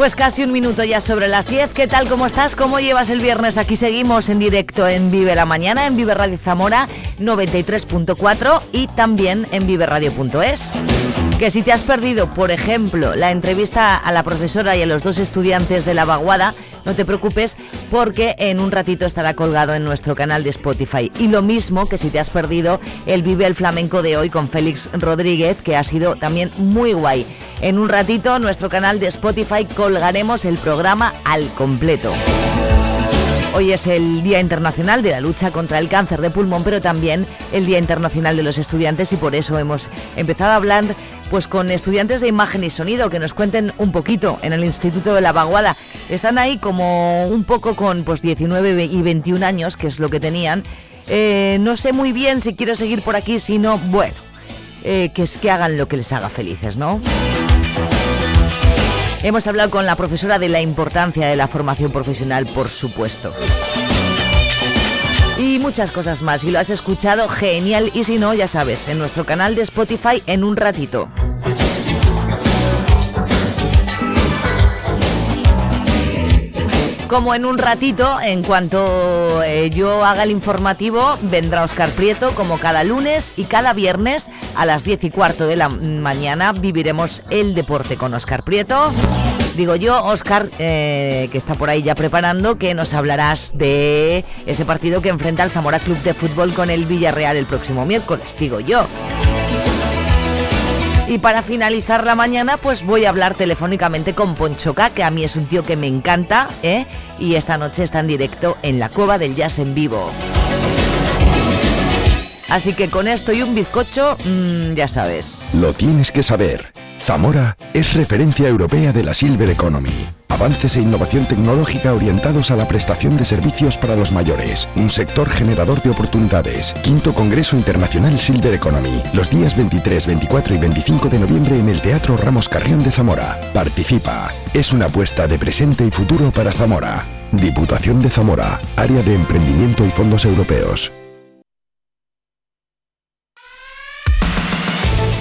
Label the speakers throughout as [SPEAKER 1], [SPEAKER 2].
[SPEAKER 1] Pues casi un minuto ya sobre las 10. ¿Qué tal? ¿Cómo estás? ¿Cómo llevas el viernes? Aquí seguimos en directo en Vive la Mañana, en Vive Radio Zamora 93.4 y también en viveradio.es. Que si te has perdido, por ejemplo, la entrevista a la profesora y a los dos estudiantes de la vaguada, no te preocupes porque en un ratito estará colgado en nuestro canal de Spotify. Y lo mismo que si te has perdido el Vive el Flamenco de hoy con Félix Rodríguez, que ha sido también muy guay. En un ratito, nuestro canal de Spotify colgaremos el programa al completo. Hoy es el Día Internacional de la Lucha contra el Cáncer de Pulmón, pero también el Día Internacional de los Estudiantes y por eso hemos empezado a hablar pues con estudiantes de imagen y sonido que nos cuenten un poquito en el Instituto de la Vaguada. Están ahí como un poco con pues 19 y 21 años, que es lo que tenían. Eh, no sé muy bien si quiero seguir por aquí, si no, bueno, eh, que es que hagan lo que les haga felices, ¿no? Hemos hablado con la profesora de la importancia de la formación profesional, por supuesto. Y muchas cosas más. Si lo has escuchado, genial. Y si no, ya sabes, en nuestro canal de Spotify en un ratito. Como en un ratito, en cuanto eh, yo haga el informativo, vendrá Oscar Prieto como cada lunes y cada viernes a las 10 y cuarto de la mañana viviremos el deporte con Oscar Prieto. Digo yo, Oscar, eh, que está por ahí ya preparando, que nos hablarás de ese partido que enfrenta el Zamora Club de Fútbol con el Villarreal el próximo miércoles, digo yo. Y para finalizar la mañana, pues voy a hablar telefónicamente con Ponchoca, que a mí es un tío que me encanta, ¿eh? y esta noche está en directo en la Cueva del Jazz en vivo. Así que con esto y un bizcocho, mmm, ya sabes.
[SPEAKER 2] Lo tienes que saber. Zamora es referencia europea de la Silver Economy. Avances e innovación tecnológica orientados a la prestación de servicios para los mayores. Un sector generador de oportunidades. Quinto Congreso Internacional Silver Economy. Los días 23, 24 y 25 de noviembre en el Teatro Ramos Carrión de Zamora. Participa. Es una apuesta de presente y futuro para Zamora. Diputación de Zamora. Área de Emprendimiento y Fondos Europeos.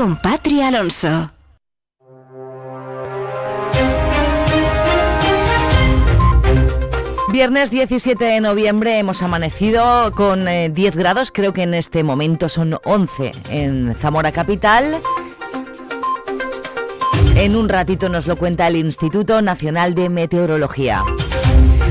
[SPEAKER 3] Con Patria Alonso.
[SPEAKER 1] Viernes 17 de noviembre hemos amanecido con eh, 10 grados, creo que en este momento son 11 en Zamora Capital. En un ratito nos lo cuenta el Instituto Nacional de Meteorología.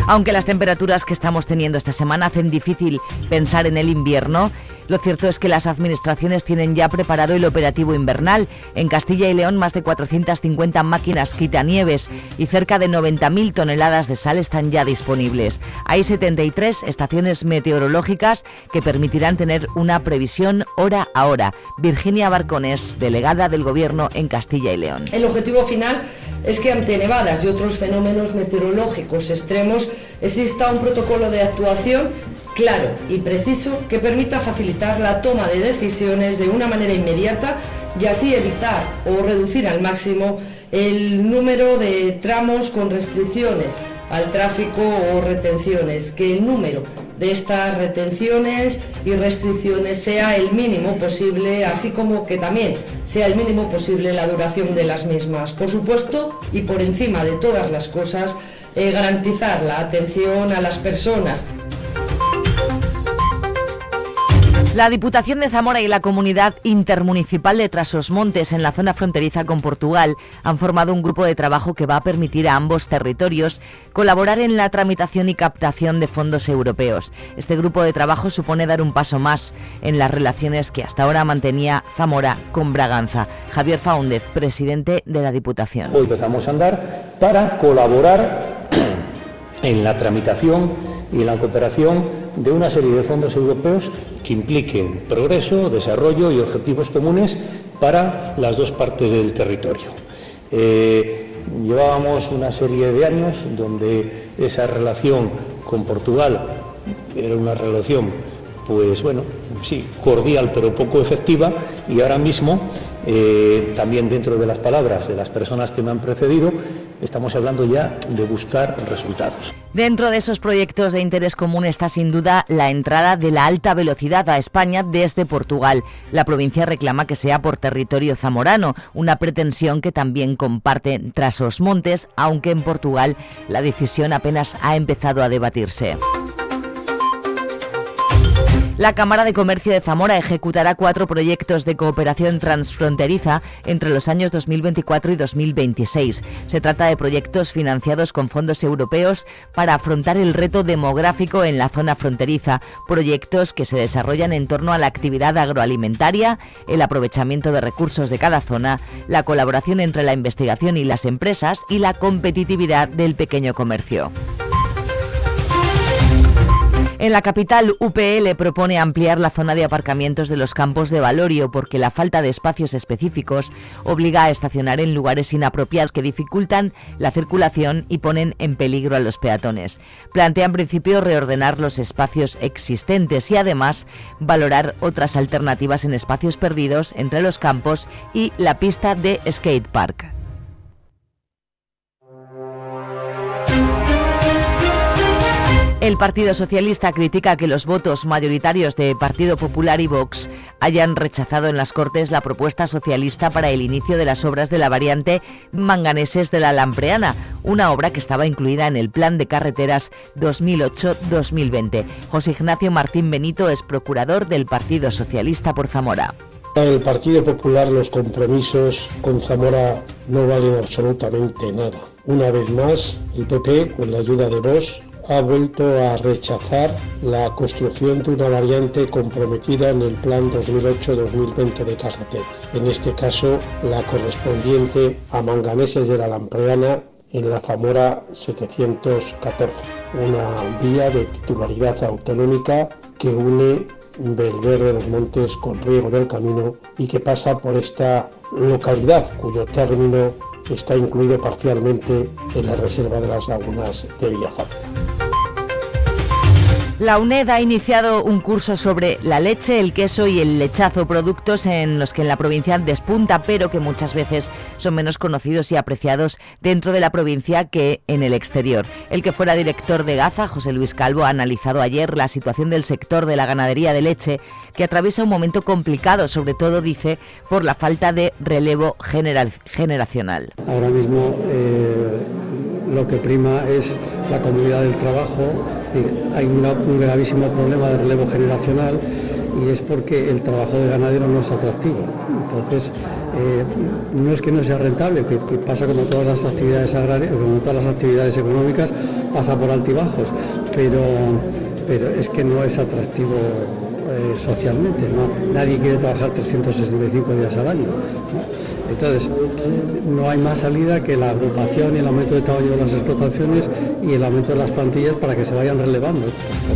[SPEAKER 1] Aunque las temperaturas que estamos teniendo esta semana hacen difícil pensar en el invierno, lo cierto es que las administraciones tienen ya preparado el operativo invernal. En Castilla y León, más de 450 máquinas quitanieves y cerca de 90.000 toneladas de sal están ya disponibles. Hay 73 estaciones meteorológicas que permitirán tener una previsión hora a hora. Virginia Barcones, delegada del Gobierno en Castilla y León.
[SPEAKER 4] El objetivo final es que ante nevadas y otros fenómenos meteorológicos extremos exista un protocolo de actuación claro y preciso que permita facilitar la toma de decisiones de una manera inmediata y así evitar o reducir al máximo el número de tramos con restricciones al tráfico o retenciones, que el número de estas retenciones y restricciones sea el mínimo posible, así como que también sea el mínimo posible la duración de las mismas. Por supuesto, y por encima de todas las cosas, eh, garantizar la atención a las personas
[SPEAKER 1] La Diputación de Zamora y la Comunidad Intermunicipal de Trasosmontes en la zona fronteriza con Portugal han formado un grupo de trabajo que va a permitir a ambos territorios colaborar en la tramitación y captación de fondos europeos. Este grupo de trabajo supone dar un paso más en las relaciones que hasta ahora mantenía Zamora con Braganza. Javier Faúndez, presidente de la Diputación.
[SPEAKER 5] Hoy empezamos a andar para colaborar en la tramitación y en la cooperación de una serie de fondos europeos que impliquen progreso, desarrollo y objetivos comunes para las dos partes del territorio. Eh, llevábamos una serie de años donde esa relación con Portugal era una relación, pues bueno, sí, cordial pero poco efectiva y ahora mismo eh, también dentro de las palabras de las personas que me han precedido, estamos hablando ya de buscar resultados.
[SPEAKER 1] Dentro de esos proyectos de interés común está sin duda la entrada de la alta velocidad a España desde Portugal. La provincia reclama que sea por territorio zamorano, una pretensión que también comparte tras los montes, aunque en Portugal la decisión apenas ha empezado a debatirse. La Cámara de Comercio de Zamora ejecutará cuatro proyectos de cooperación transfronteriza entre los años 2024 y 2026. Se trata de proyectos financiados con fondos europeos para afrontar el reto demográfico en la zona fronteriza, proyectos que se desarrollan en torno a la actividad agroalimentaria, el aprovechamiento de recursos de cada zona, la colaboración entre la investigación y las empresas y la competitividad del pequeño comercio. En la capital, UPL propone ampliar la zona de aparcamientos de los campos de Valorio porque la falta de espacios específicos obliga a estacionar en lugares inapropiados que dificultan la circulación y ponen en peligro a los peatones. Plantea en principio reordenar los espacios existentes y además valorar otras alternativas en espacios perdidos entre los campos y la pista de skate El Partido Socialista critica que los votos mayoritarios de Partido Popular y Vox hayan rechazado en las Cortes la propuesta socialista para el inicio de las obras de la variante Manganeses de la Lampreana, una obra que estaba incluida en el Plan de Carreteras 2008-2020. José Ignacio Martín Benito es procurador del Partido Socialista por Zamora.
[SPEAKER 6] el Partido Popular los compromisos con Zamora no valen absolutamente nada. Una vez más, el PP, con la ayuda de Vox, ha vuelto a rechazar la construcción de una variante comprometida en el Plan 2008-2020 de carretera. En este caso, la correspondiente a Manganeses de la Lampreana en la Zamora 714, una vía de titularidad autonómica que une Belver de los Montes con Riego del Camino y que pasa por esta localidad cuyo término está incluido parcialmente en la Reserva de las Lagunas de Villafranca.
[SPEAKER 1] La UNED ha iniciado un curso sobre la leche, el queso y el lechazo, productos en los que en la provincia despunta, pero que muchas veces son menos conocidos y apreciados dentro de la provincia que en el exterior. El que fuera director de Gaza, José Luis Calvo, ha analizado ayer la situación del sector de la ganadería de leche, que atraviesa un momento complicado, sobre todo, dice, por la falta de relevo generacional.
[SPEAKER 7] Ahora mismo eh, lo que prima es la comunidad del trabajo hay un gravísimo problema de relevo generacional y es porque el trabajo de ganadero no es atractivo. Entonces, eh, no es que no sea rentable, que, pasa como todas las actividades agrarias, como todas las actividades económicas, pasa por altibajos, pero, pero es que no es atractivo eh, socialmente. Nadie quiere trabajar 365 días al año. Entonces, no hay más salida que la agrupación y el aumento de tamaño de las explotaciones y el aumento de las plantillas para que se vayan relevando,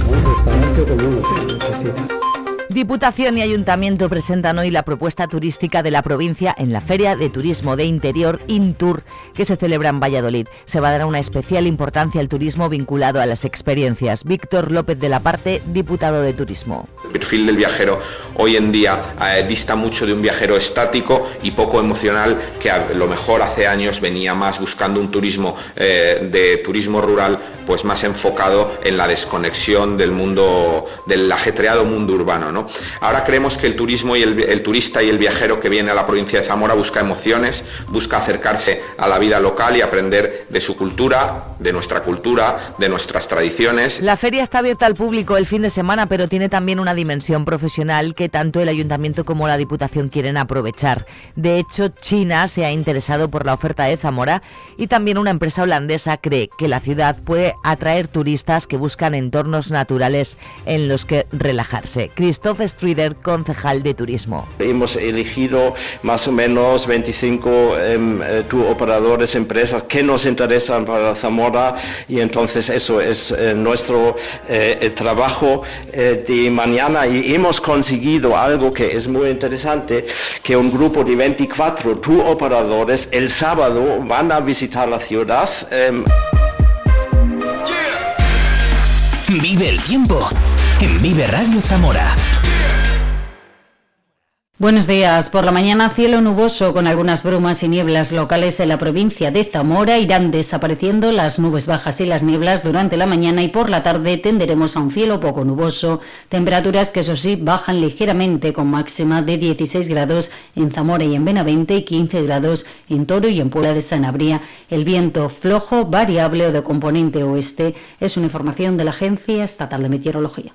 [SPEAKER 7] como como
[SPEAKER 1] Diputación y Ayuntamiento presentan hoy la propuesta turística de la provincia en la Feria de Turismo de Interior Intur que se celebra en Valladolid. Se va a dar una especial importancia al turismo vinculado a las experiencias. Víctor López de la Parte, diputado de Turismo.
[SPEAKER 8] El perfil del viajero hoy en día eh, dista mucho de un viajero estático y poco emocional que a lo mejor hace años venía más buscando un turismo eh, de turismo rural pues más enfocado en la desconexión del mundo del ajetreado mundo urbano, ¿no? Ahora creemos que el turismo y el, turista y el viajero que viene a la provincia de Zamora busca emociones, busca acercarse a la vida local y aprender de su cultura, de nuestra cultura, de nuestras tradiciones.
[SPEAKER 1] La feria está abierta al público el fin de semana, pero tiene también una dimensión profesional que tanto el ayuntamiento como la Diputación quieren aprovechar. De hecho, China se ha interesado por la oferta de Zamora y también una empresa holandesa cree que la ciudad puede atraer turistas que buscan entornos naturales en los que relajarse. Christoph Strider, concejal de turismo.
[SPEAKER 9] Hemos elegido más o menos 25 em, eh, operadores, empresas que nos interesan para Zamora y entonces eso es eh, nuestro eh, trabajo de mañana y hemos conseguido algo que es muy interesante, que un grupo de 24 tour operadores el sábado van a visitar la ciudad. Em,
[SPEAKER 10] Vive el tiempo en Vive Radio Zamora.
[SPEAKER 11] Buenos días. Por la mañana cielo nuboso con algunas brumas y nieblas locales en la provincia de Zamora. Irán desapareciendo las nubes bajas y las nieblas durante la mañana y por la tarde tenderemos a un cielo poco nuboso. Temperaturas que eso sí bajan ligeramente con máxima de 16 grados en Zamora y en Benavente y 15 grados en Toro y en Puebla de Sanabria. El viento flojo, variable o de componente oeste es una información de la Agencia Estatal de Meteorología.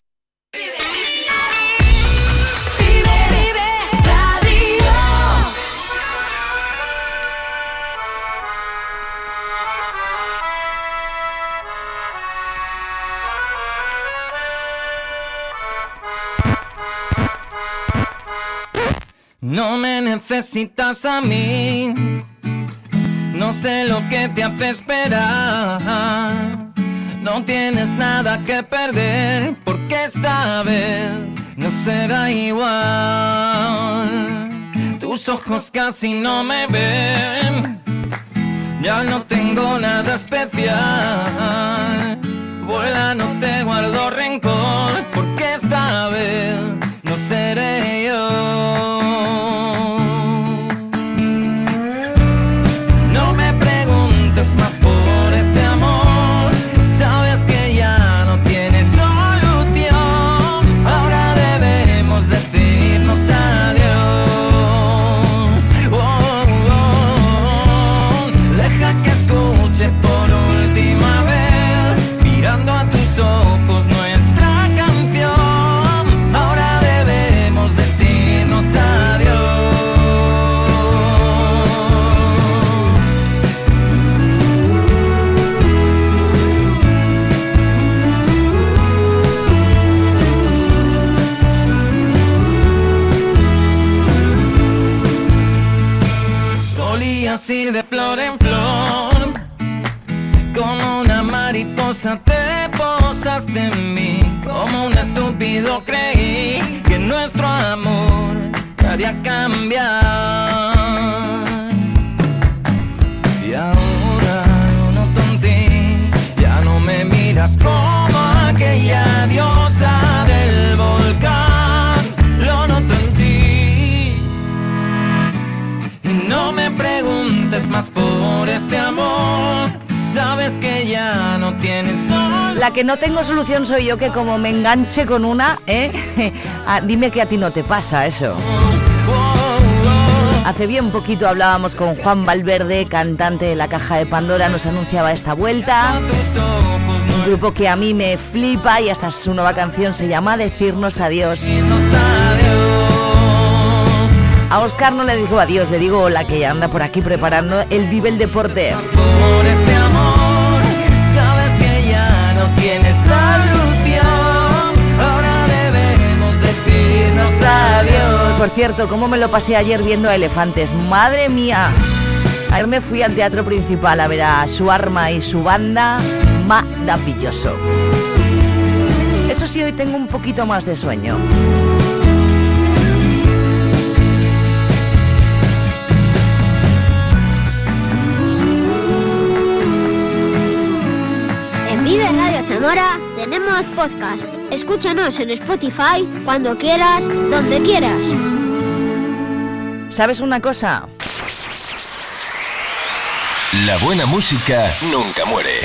[SPEAKER 12] No me necesitas a mí, no sé lo que te hace esperar. No tienes nada que perder, porque esta vez no será igual. Tus ojos casi no me ven, ya no tengo nada especial. Vuela, no te guardo rencor, porque esta vez no seré yo. This must por de flor en flor. Como una mariposa te posaste en mí. Como un estúpido creí que nuestro amor haría cambiar.
[SPEAKER 1] La que no tengo solución soy yo que como me enganche con una, ¿eh? Ah, dime que a ti no te pasa eso. Hace bien poquito hablábamos con Juan Valverde, cantante de la Caja de Pandora, nos anunciaba esta vuelta. Un grupo que a mí me flipa y hasta su nueva canción se llama Decirnos adiós. A Oscar no le digo adiós, le digo hola que anda por aquí preparando el Vive el Deporte.
[SPEAKER 12] Por
[SPEAKER 1] cierto, ¿cómo me lo pasé ayer viendo a Elefantes? ¡Madre mía! Ayer me fui al teatro principal a ver a su arma y su banda. Maravilloso. Eso sí, hoy tengo un poquito más de sueño.
[SPEAKER 13] Ahora tenemos podcast. Escúchanos en Spotify cuando quieras, donde quieras.
[SPEAKER 1] ¿Sabes una cosa?
[SPEAKER 10] La buena música nunca muere.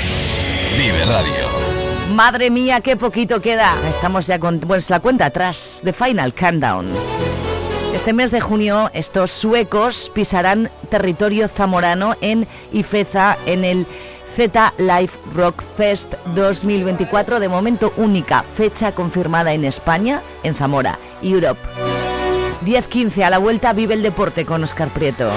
[SPEAKER 10] Vive Radio.
[SPEAKER 1] Madre mía, qué poquito queda. Estamos ya con pues, la cuenta atrás de Final Countdown. Este mes de junio estos suecos pisarán territorio zamorano en Ifeza en el Z Life Rock Fest 2024, de momento única fecha confirmada en España, en Zamora, Europe. 10-15 a la vuelta vive el deporte con Oscar Prieto.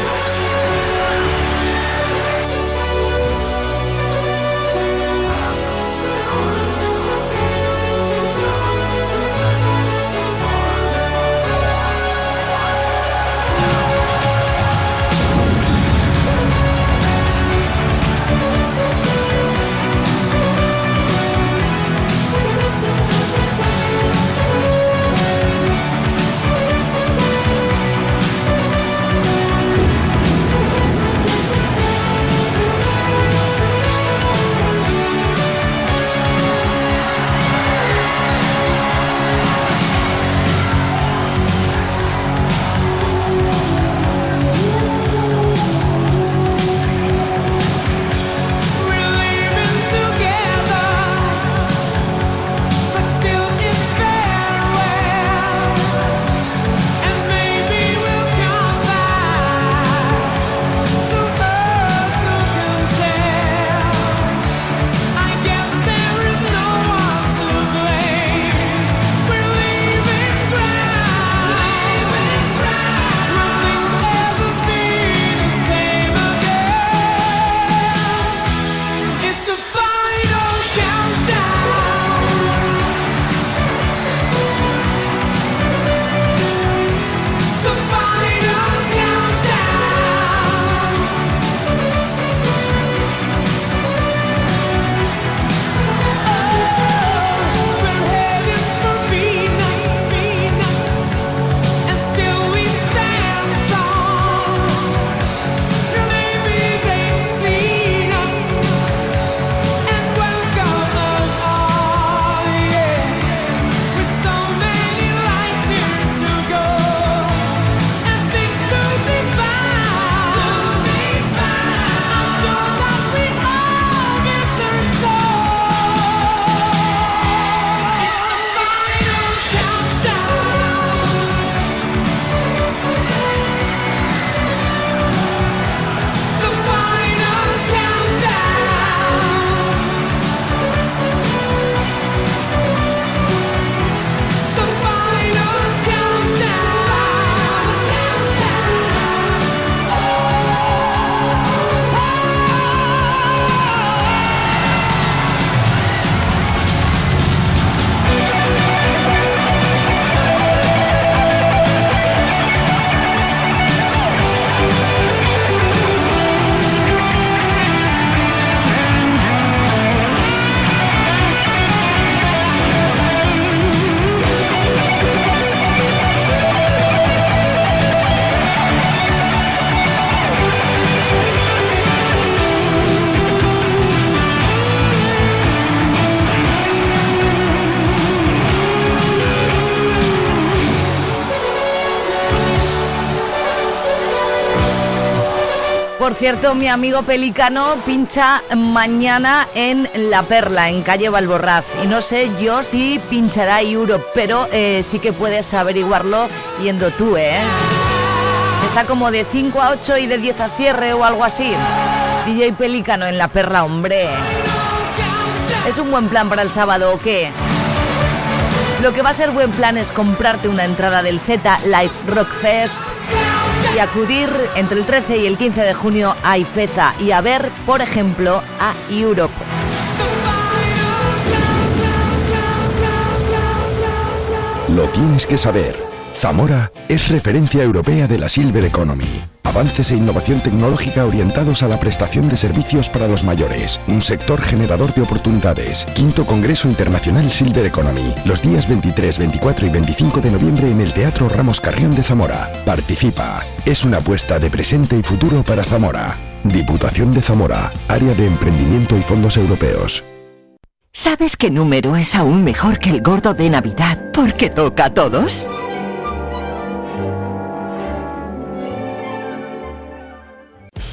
[SPEAKER 1] Cierto, mi amigo Pelicano pincha mañana en La Perla, en calle Valborraz. Y no sé yo si pinchará Europe, pero eh, sí que puedes averiguarlo yendo tú, ¿eh? Está como de 5 a 8 y de 10 a cierre o algo así. DJ Pelicano en La Perla, hombre. ¿Es un buen plan para el sábado o qué? Lo que va a ser buen plan es comprarte una entrada del Z Live Rock Fest y acudir entre el 13 y el 15 de junio a Ifeza y a ver, por ejemplo, a Europe.
[SPEAKER 2] Lo tienes que saber. Zamora es referencia europea de la Silver Economy. Avances e innovación tecnológica orientados a la prestación de servicios para los mayores. Un sector generador de oportunidades. Quinto Congreso Internacional Silver Economy. Los días 23, 24 y 25 de noviembre en el Teatro Ramos Carrión de Zamora. Participa. Es una apuesta de presente y futuro para Zamora. Diputación de Zamora. Área de Emprendimiento y Fondos Europeos.
[SPEAKER 14] ¿Sabes qué número es aún mejor que el gordo de Navidad porque toca a todos?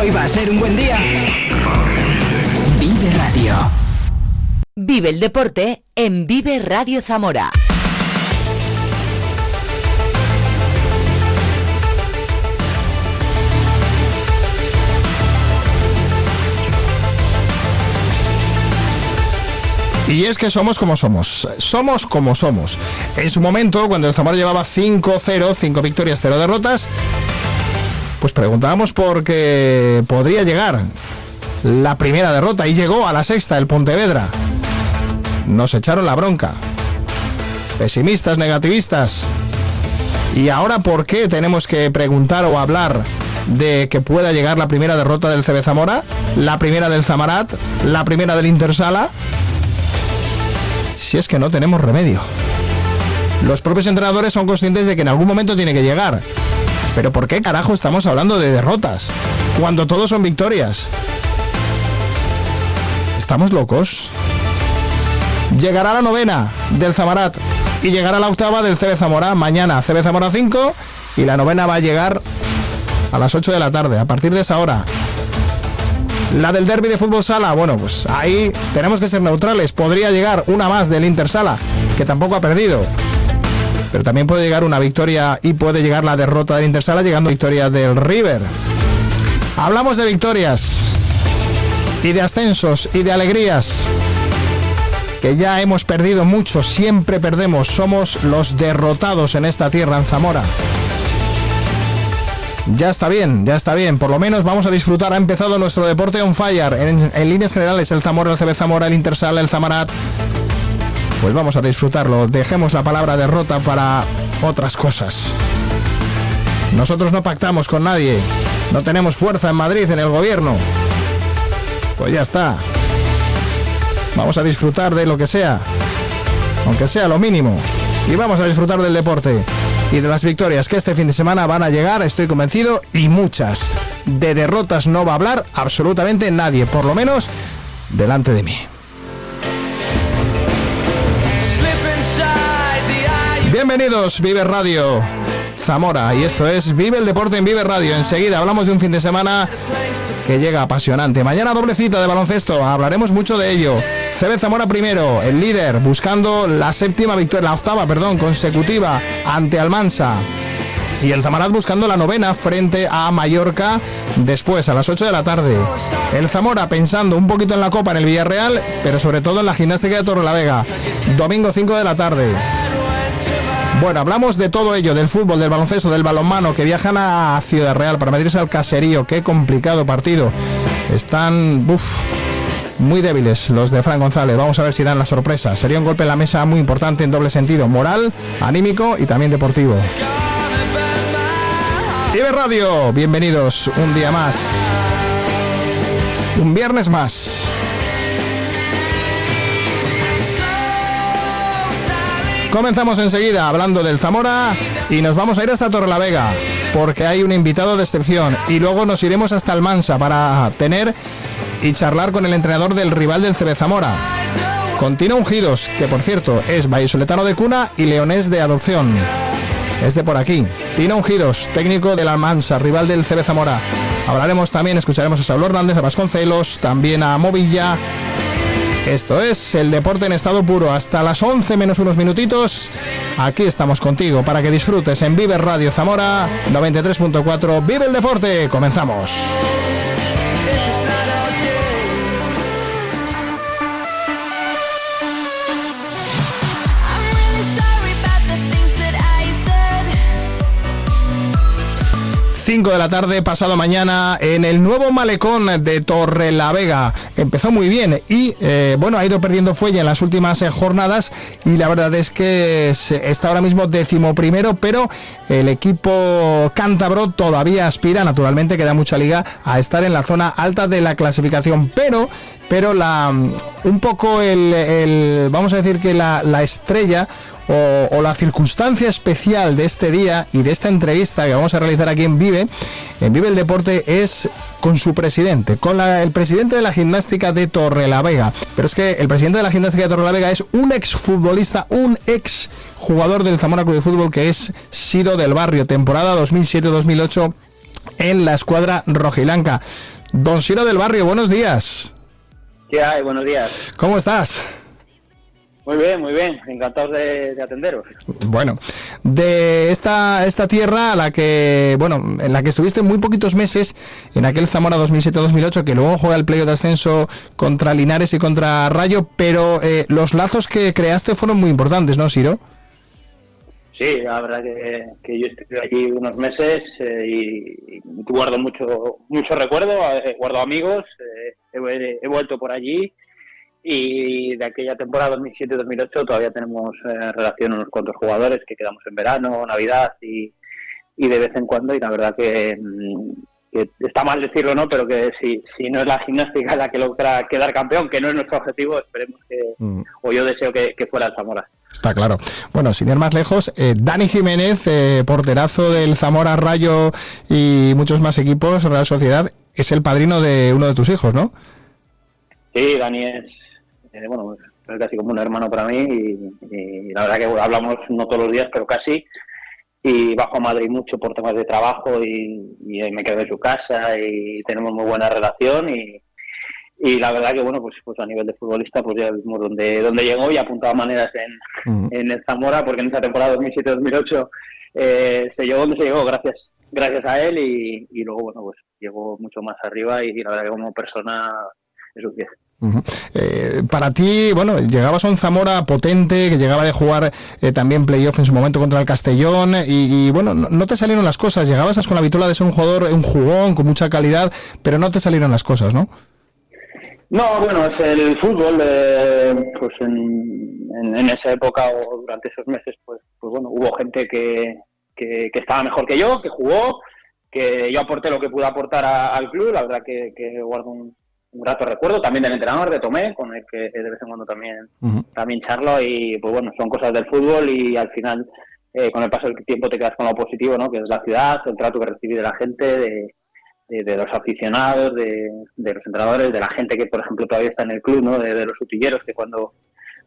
[SPEAKER 10] Hoy va a ser un buen día. Vive Radio.
[SPEAKER 1] Vive el deporte en Vive Radio Zamora.
[SPEAKER 15] Y es que somos como somos, somos como somos. En su momento, cuando el Zamora llevaba 5-0, 5 victorias, 0 derrotas, pues preguntábamos por qué podría llegar la primera derrota y llegó a la sexta el Pontevedra. Nos echaron la bronca. Pesimistas, negativistas. Y ahora, ¿por qué tenemos que preguntar o hablar de que pueda llegar la primera derrota del CB Zamora? La primera del Zamarat, la primera del Intersala si es que no tenemos remedio. Los propios entrenadores son conscientes de que en algún momento tiene que llegar. Pero ¿por qué carajo estamos hablando de derrotas? Cuando todos son victorias. ¿Estamos locos? Llegará la novena del Zamarat y llegará la octava del CB Zamora mañana. CB Zamora 5 y la novena va a llegar a las 8 de la tarde. A partir de esa hora la del derby de fútbol sala, bueno, pues ahí tenemos que ser neutrales. Podría llegar una más del Inter Sala, que tampoco ha perdido. Pero también puede llegar una victoria y puede llegar la derrota del Inter Sala, llegando victoria del River. Hablamos de victorias y de ascensos y de alegrías. Que ya hemos perdido mucho, siempre perdemos. Somos los derrotados en esta tierra, en Zamora. Ya está bien, ya está bien. Por lo menos vamos a disfrutar. Ha empezado nuestro deporte on fire. En, líneas generales, el Zamora, el CB Zamora, el Intersal, el Zamarat. Pues vamos a disfrutarlo. Dejemos la palabra derrota para otras cosas. Nosotros no pactamos con nadie. No tenemos fuerza en Madrid, en el gobierno. Pues ya está. Vamos a disfrutar de lo que sea. Aunque sea lo mínimo. Y vamos a disfrutar del deporte y de las victorias que este fin de semana van a llegar, estoy convencido, y muchas. De derrotas no va a hablar absolutamente nadie, por lo menos delante de mí. Bienvenidos, Vive Radio Zamora, y esto es Vive el Deporte en Vive Radio. Enseguida hablamos de un fin de semana que llega apasionante. Mañana doble cita de baloncesto, hablaremos mucho de ello. CB Zamora primero, el líder, buscando la séptima victoria, la octava, perdón, consecutiva ante Almansa. Y el Zamarat buscando la novena frente a Mallorca después a las 8 de la tarde. El Zamora pensando un poquito en la Copa en el Villarreal, pero sobre todo en la gimnástica de Torrelavega. Domingo 5 de la tarde. Bueno, hablamos de todo ello, del fútbol, del baloncesto, del balonmano, que viajan a Ciudad Real para medirse al caserío. Qué complicado partido. Están... Uf, muy débiles los de Fran González. Vamos a ver si dan la sorpresa. Sería un golpe en la mesa muy importante en doble sentido, moral, anímico y también deportivo. Radio, bienvenidos un día más. Un viernes más. Comenzamos enseguida hablando del Zamora y nos vamos a ir hasta Torrelavega porque hay un invitado de excepción y luego nos iremos hasta Almansa para tener y charlar con el entrenador del rival del CB Zamora. Con Tino Ungidos, que por cierto es vallisoletano de cuna y leonés de adopción. Es de por aquí. Tino Ungidos, técnico de la Mansa, rival del CB Zamora. Hablaremos también, escucharemos a Saulo Hernández, a Vasconcelos, también a Movilla. Esto es el deporte en estado puro. Hasta las 11 menos unos minutitos. Aquí estamos contigo para que disfrutes en Vive Radio Zamora 93.4. Vive el deporte. Comenzamos. 5 de la tarde, pasado mañana, en el nuevo malecón de Torrelavega. Empezó muy bien y, eh, bueno, ha ido perdiendo fuelle en las últimas eh, jornadas y la verdad es que está ahora mismo décimo primero, pero el equipo cántabro todavía aspira, naturalmente queda mucha liga, a estar en la zona alta de la clasificación, pero pero la un poco el, vamos a decir que la, la estrella o, la circunstancia especial de este día y de esta entrevista que vamos a realizar aquí en Vive, en Vive el Deporte, es con su presidente, con el presidente de la gimnástica de Torrelavega. Pero es que el presidente de la gimnástica de Torrelavega es un ex futbolista, un ex jugador del Zamora Club de Fútbol que es Siro del Barrio, temporada 2007-2008 en la escuadra rojilanca. Don Siro del Barrio, buenos días.
[SPEAKER 16] ¿Qué hay? Buenos días.
[SPEAKER 15] ¿Cómo estás?
[SPEAKER 16] Muy bien, muy bien, encantados de, atenderos.
[SPEAKER 15] Bueno, de esta, esta tierra a la que, bueno, en la que estuviste muy poquitos meses, en aquel Zamora 2007-2008, que luego juega el playo de ascenso contra Linares y contra Rayo, pero eh, los lazos que creaste fueron muy importantes, ¿no, Siro?
[SPEAKER 16] Sí, la verdad que, yo estuve allí unos meses eh, y, guardo mucho mucho recuerdo, eh, guardo amigos, he vuelto por allí y de aquella temporada 2007-2008 todavía tenemos eh, relación unos cuantos jugadores que quedamos en verano, Navidad y, y de vez en cuando y la verdad que, mm, está mal decirlo, ¿no? Pero que si, si no es la gimnástica la que logra quedar campeón, que no es nuestro objetivo, esperemos que, mm. o yo deseo que, fuera el Zamora.
[SPEAKER 15] Está claro. Bueno, sin ir más lejos, eh, Dani Jiménez, eh, porterazo del Zamora Rayo y muchos más equipos, Real Sociedad, es el padrino de uno de tus hijos, ¿no?
[SPEAKER 16] Sí, Dani es, eh, bueno, es casi como un hermano para mí y, la verdad que hablamos no todos los días, pero casi. Y bajo a Madrid mucho por temas de trabajo y, me quedo en su casa y tenemos muy buena relación y, y la verdad que bueno pues pues a nivel de futbolista pues ya vimos donde donde llegó y apuntaba maneras en, en el Zamora porque en esa temporada 2007-2008 eh, se llegó donde se llegó gracias gracias a él y, y luego bueno pues llegó mucho más arriba y, la verdad que como persona es un
[SPEAKER 15] eh, para ti, bueno, llegabas a un Zamora potente, que llegaba de jugar eh, también playoff en su momento contra el Castellón, y, bueno, no, te salieron las cosas, llegabas con la vitola de ser un jugador, un jugón, con mucha calidad, pero no te salieron las cosas, ¿no?
[SPEAKER 16] No, bueno, es el fútbol, eh, pues en, esa época o durante esos meses, pues, pues bueno, hubo gente que, que, estaba mejor que yo, que jugó, que yo aporté lo que pude aportar al club, la verdad que, que guardo un, un grato recuerdo también del entrenador de Tomé, con el que de vez en cuando también, también charlo y pues bueno, son cosas del fútbol y al final eh, con el paso del tiempo te quedas con lo positivo, ¿no? que es la ciudad, el trato que recibí de la gente, de, de, los aficionados, de, de, los entrenadores, de la gente que por ejemplo todavía está en el club, ¿no? de, los utilleros que cuando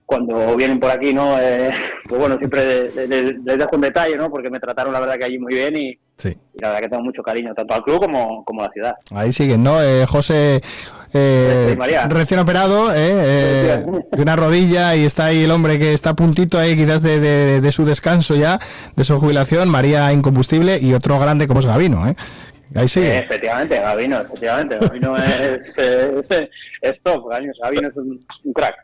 [SPEAKER 16] cuando vienen por aquí, ¿no? Eh, pues bueno, siempre les, dejo un detalle, ¿no? Porque me trataron la verdad que allí muy bien y, la verdad que tengo mucho cariño, tanto al club como, como a la ciudad.
[SPEAKER 15] Ahí siguen, ¿no? Eh, José eh, recién operado eh, de una rodilla y está ahí el hombre que está a puntito ahí quizás de, de, su descanso ya, de su jubilación, María Incombustible y otro grande como es Gavino, ¿eh? Ahí sí.
[SPEAKER 16] efectivamente, Gavino, efectivamente. Gavino es, es, top, Gavino es un, crack.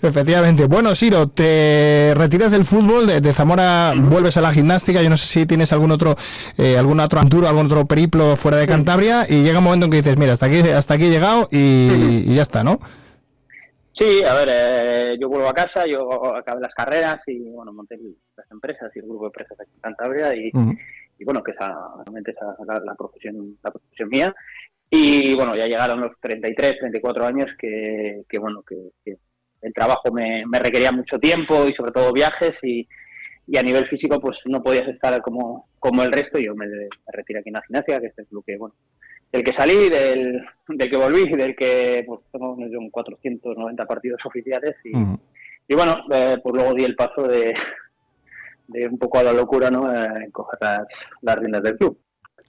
[SPEAKER 15] Efectivamente. Bueno, Siro, te retiras del fútbol, de, Zamora vuelves a la gimnástica. Yo no sé si tienes algún otro, eh, algún otro aventura, algún otro periplo fuera de Cantabria y llega un momento en que dices, mira, hasta aquí, hasta aquí he llegado y, ya está, ¿no?
[SPEAKER 16] Sí, a ver, eh, yo vuelvo a casa, yo acabé las carreras y bueno, monté las empresas y el grupo de empresas aquí en Cantabria y y bueno, que esa, realmente esa la, la, profesión, la profesión mía. Y bueno, ya llegaron los 33, 34 años que, que bueno, que, el trabajo me, me, requería mucho tiempo y sobre todo viajes y, y, a nivel físico pues no podías estar como, como el resto. Yo me, retiré aquí en la gimnasia, que este es lo que, bueno, del que salí, del, del que volví, del que pues tengo 490 partidos oficiales y, y bueno, eh, pues luego di el paso de, de un poco a la locura, ¿no? Eh, coger las, las riendas del club.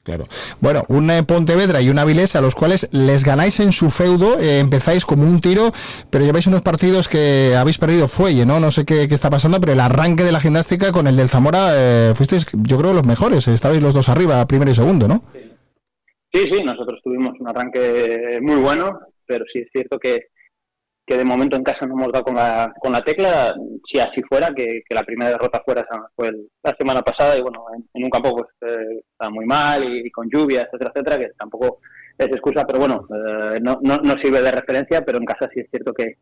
[SPEAKER 15] Claro. Bueno, un eh, Pontevedra y un Avilés a los cuales les ganáis en su feudo, eh, empezáis como un tiro, pero lleváis unos partidos que habéis perdido fuelle, ¿no? No sé qué, está pasando, pero el arranque de la gimnástica con el del Zamora eh, fuisteis, yo creo, los mejores. Estabais los dos arriba, primero y segundo, ¿no?
[SPEAKER 16] Sí, sí, nosotros tuvimos un arranque muy bueno, pero sí es cierto que, que de momento en casa no hemos dado con la, con la tecla, si así fuera, que, la primera derrota fuera fue la semana pasada y bueno, en, un campo pues eh, está muy mal y, con lluvia, etcétera, etcétera, que tampoco es excusa, pero bueno, eh, no, no, sirve de referencia, pero en casa sí es cierto que,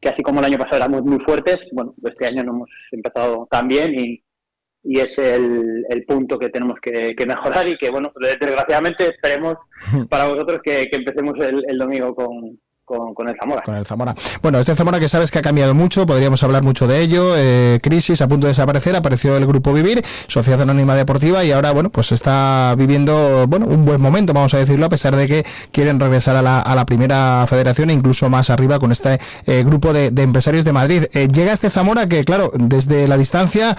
[SPEAKER 16] que así como el año pasado éramos muy fuertes, bueno, este año no hemos empezado tan bien y, y es el, el, punto que tenemos que, mejorar y que, bueno, desgraciadamente esperemos para vosotros que, empecemos el, el domingo con, con, el Zamora.
[SPEAKER 15] Con el Zamora. Bueno, este Zamora que sabes que ha cambiado mucho, podríamos hablar mucho de ello. Eh, crisis a punto de desaparecer, apareció el Grupo Vivir, Sociedad Anónima Deportiva, y ahora, bueno, pues está viviendo, bueno, un buen momento, vamos a decirlo, a pesar de que quieren regresar a la, a la primera federación e incluso más arriba con este eh, grupo de, empresarios de Madrid. Eh, llega este Zamora que, claro, desde la distancia,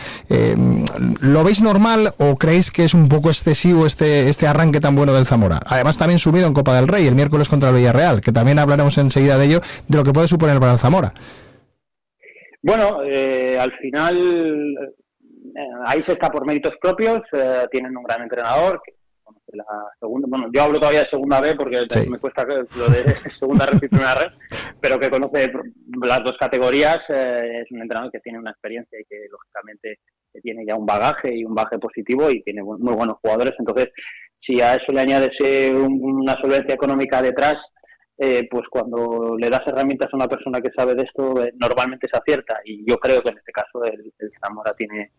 [SPEAKER 15] ¿lo veis normal o creéis que es un poco excesivo este, este arranque tan bueno del Zamora? Además, también subido en Copa del Rey el miércoles contra el Villarreal, que también hablaremos enseguida de ello, de lo que puede suponer para el Zamora.
[SPEAKER 16] Bueno, eh, al final eh, ahí se está por méritos propios, eh, tienen un gran entrenador, que la segunda, bueno, yo hablo todavía de segunda B porque me cuesta lo de segunda red y primera red, pero que conoce las dos categorías, es un entrenador que tiene una experiencia y que lógicamente tiene ya un bagaje y un bagaje positivo y tiene muy buenos jugadores, entonces si a eso le añades una solvencia económica detrás, eh, pues cuando le das herramientas a una persona que sabe de esto, eh, normalmente se acierta. Y yo creo que en este caso el, Zamora tiene,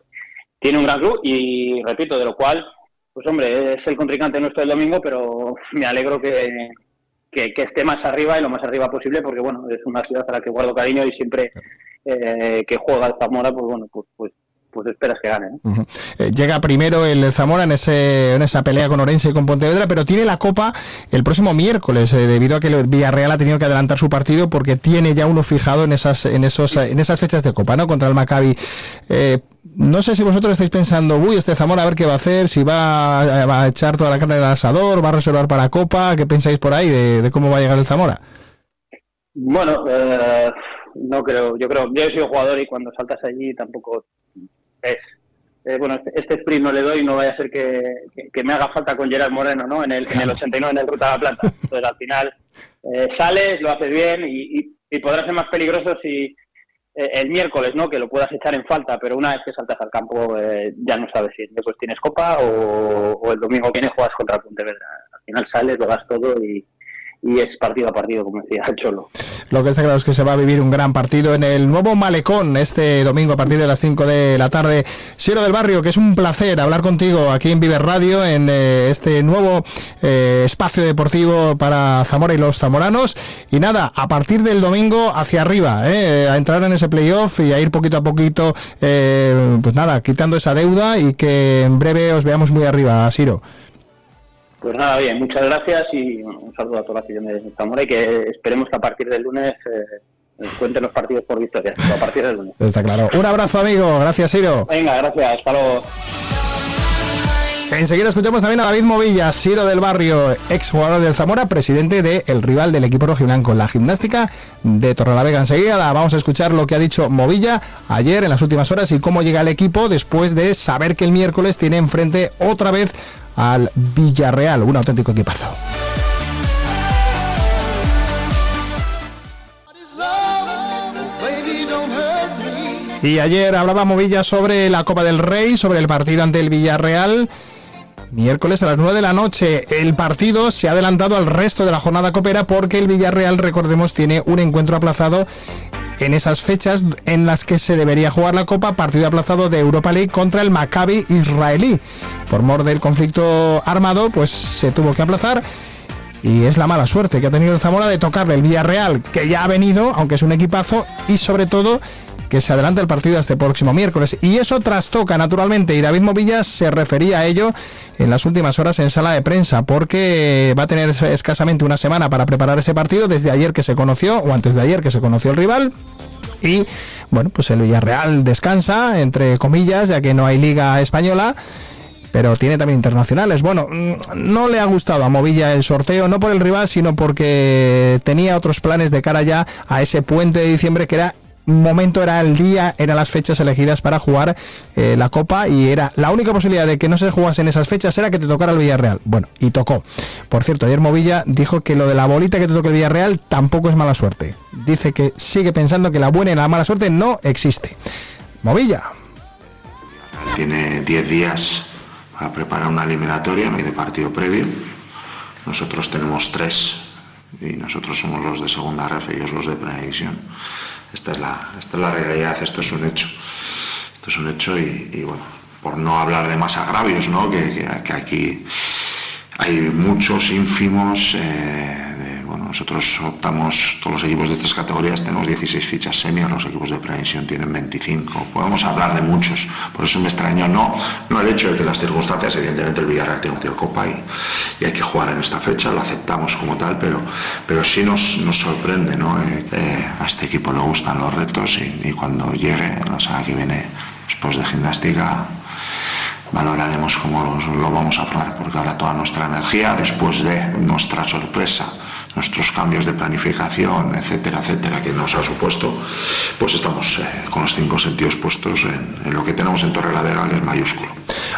[SPEAKER 16] tiene un gran club y, repito, de lo cual, pues hombre, es el contrincante nuestro del domingo, pero me alegro que, que, esté más arriba y lo más arriba posible, porque bueno, es una ciudad a la que guardo cariño y siempre eh, que juega el Zamora, pues bueno, pues, pues pues esperas que gane.
[SPEAKER 15] Eh, llega primero el Zamora en, ese, en esa pelea con Orense y con Pontevedra, pero tiene la Copa el próximo miércoles, eh, debido a que el Villarreal ha tenido que adelantar su partido porque tiene ya uno fijado en esas, en esos, en esas fechas de Copa, ¿no? Contra el Maccabi. Eh, no sé si vosotros estáis pensando, uy, este Zamora a ver qué va a hacer, si va a, echar toda la carne del asador, va a reservar para Copa, ¿qué pensáis por ahí de, cómo va a llegar el Zamora?
[SPEAKER 16] Bueno, no creo, yo creo, yo he sido jugador y cuando saltas allí tampoco es eh, bueno, este, este, sprint no le doy, no vaya a ser que, me haga falta con Gerard Moreno, ¿no? En el, en el 89, en el Ruta de la Plata. Entonces, al final, eh, sales, lo haces bien y, y, podrás ser más peligroso si eh, el miércoles, ¿no? Que lo puedas echar en falta, pero una vez que saltas al campo ya no sabes si después tienes copa o, o el domingo viene juegas contra el Pontevedra. Al final sales, lo das todo y, y es partido a partido, como decía el Cholo.
[SPEAKER 15] Lo que está claro es que se va a vivir un gran partido en el nuevo Malecón este domingo a partir de las 5 de la tarde. Siero del Barrio, que es un placer hablar contigo aquí en Viver Radio, en eh, este nuevo eh, espacio deportivo para Zamora y los zamoranos. Y nada, a partir del domingo hacia arriba, eh, a entrar en ese playoff y a ir poquito a poquito, pues nada, quitando esa deuda y que en breve os veamos muy arriba, Siro.
[SPEAKER 16] Pues nada, bien, muchas gracias y un saludo a toda la afición de Zamora y que esperemos que a partir del lunes eh, cuenten los partidos por victoria, a partir del lunes.
[SPEAKER 15] Está claro. Un abrazo, amigo. Gracias, Siro.
[SPEAKER 16] Venga, gracias. Hasta luego.
[SPEAKER 15] Enseguida escuchamos también a David Movilla, Siro del Barrio, ex jugador del Zamora, presidente del rival del equipo rojiblanco, la gimnástica de Torrelavega. Enseguida vamos a escuchar lo que ha dicho Movilla ayer en las últimas horas y cómo llega el equipo después de saber que el miércoles tiene enfrente otra vez al Villarreal, un auténtico equipazo. Y ayer hablaba Movilla sobre la Copa del Rey, sobre el partido ante el Villarreal. Miércoles a las 9 de la noche. El partido se ha adelantado al resto de la jornada copera porque el Villarreal, recordemos, tiene un encuentro aplazado en esas fechas en las que se debería jugar la Copa, partido aplazado de Europa League contra el Maccabi israelí. Por mor del conflicto armado, pues se tuvo que aplazar. Y es la mala suerte que ha tenido el Zamora de tocarle el Villarreal, que ya ha venido, aunque es un equipazo, y sobre todo que se adelanta el partido este próximo miércoles. Y eso trastoca naturalmente, y David Movilla se refería a ello en las últimas horas en sala de prensa, porque va a tener escasamente una semana para preparar ese partido desde ayer que se conoció, o antes de ayer que se conoció el rival. Y bueno, pues el Villarreal descansa, entre comillas, ya que no hay liga española pero tiene también internacionales. Bueno, mm, no le ha gustado a Movilla el sorteo, no por el rival, sino porque tenía otros planes de cara ya a ese puente de diciembre que era momento era el día, eran las fechas elegidas para jugar eh, la Copa y era la única posibilidad de que no se jugase en esas fechas era que te tocara el Villarreal. Bueno, y tocó. Por cierto, ayer Movilla dijo que lo de la bolita que te toque el Villarreal tampoco es mala suerte. Dice que sigue pensando que la buena y la mala suerte no existe. Movilla.
[SPEAKER 17] Tiene 10 días a preparar una eliminatoria, no tiene partido previo. Nosotros tenemos tres y nosotros somos los de segunda ref ellos los de previsión. Esta es la, esta es la realidad, esto es un hecho. Esto es un hecho y, bueno, por no hablar de más agravios, ¿no? que, que, aquí hay muchos ínfimos. Eh, bueno, nosotros optamos, todos los equipos de estas categorías tenemos 16 fichas senior, los equipos de prevención tienen 25. Podemos hablar de muchos, por eso me extraño, no, no el hecho de que las circunstancias, evidentemente el Villarreal tiene un Copa y, y, hay que jugar en esta fecha, lo aceptamos como tal, pero, pero sí nos, nos sorprende, ¿no? Eh, a este equipo le gustan los retos y, cuando llegue la semana que viene, después de gimnástica, valoraremos cómo lo vamos a afrontar, porque ahora toda nuestra energía, después de nuestra sorpresa, nuestros cambios de planificación, etcétera, etcétera, que nos ha supuesto, pues estamos eh, con los cinco sentidos puestos en, lo que tenemos en Torre la Vega, es mayúsculo.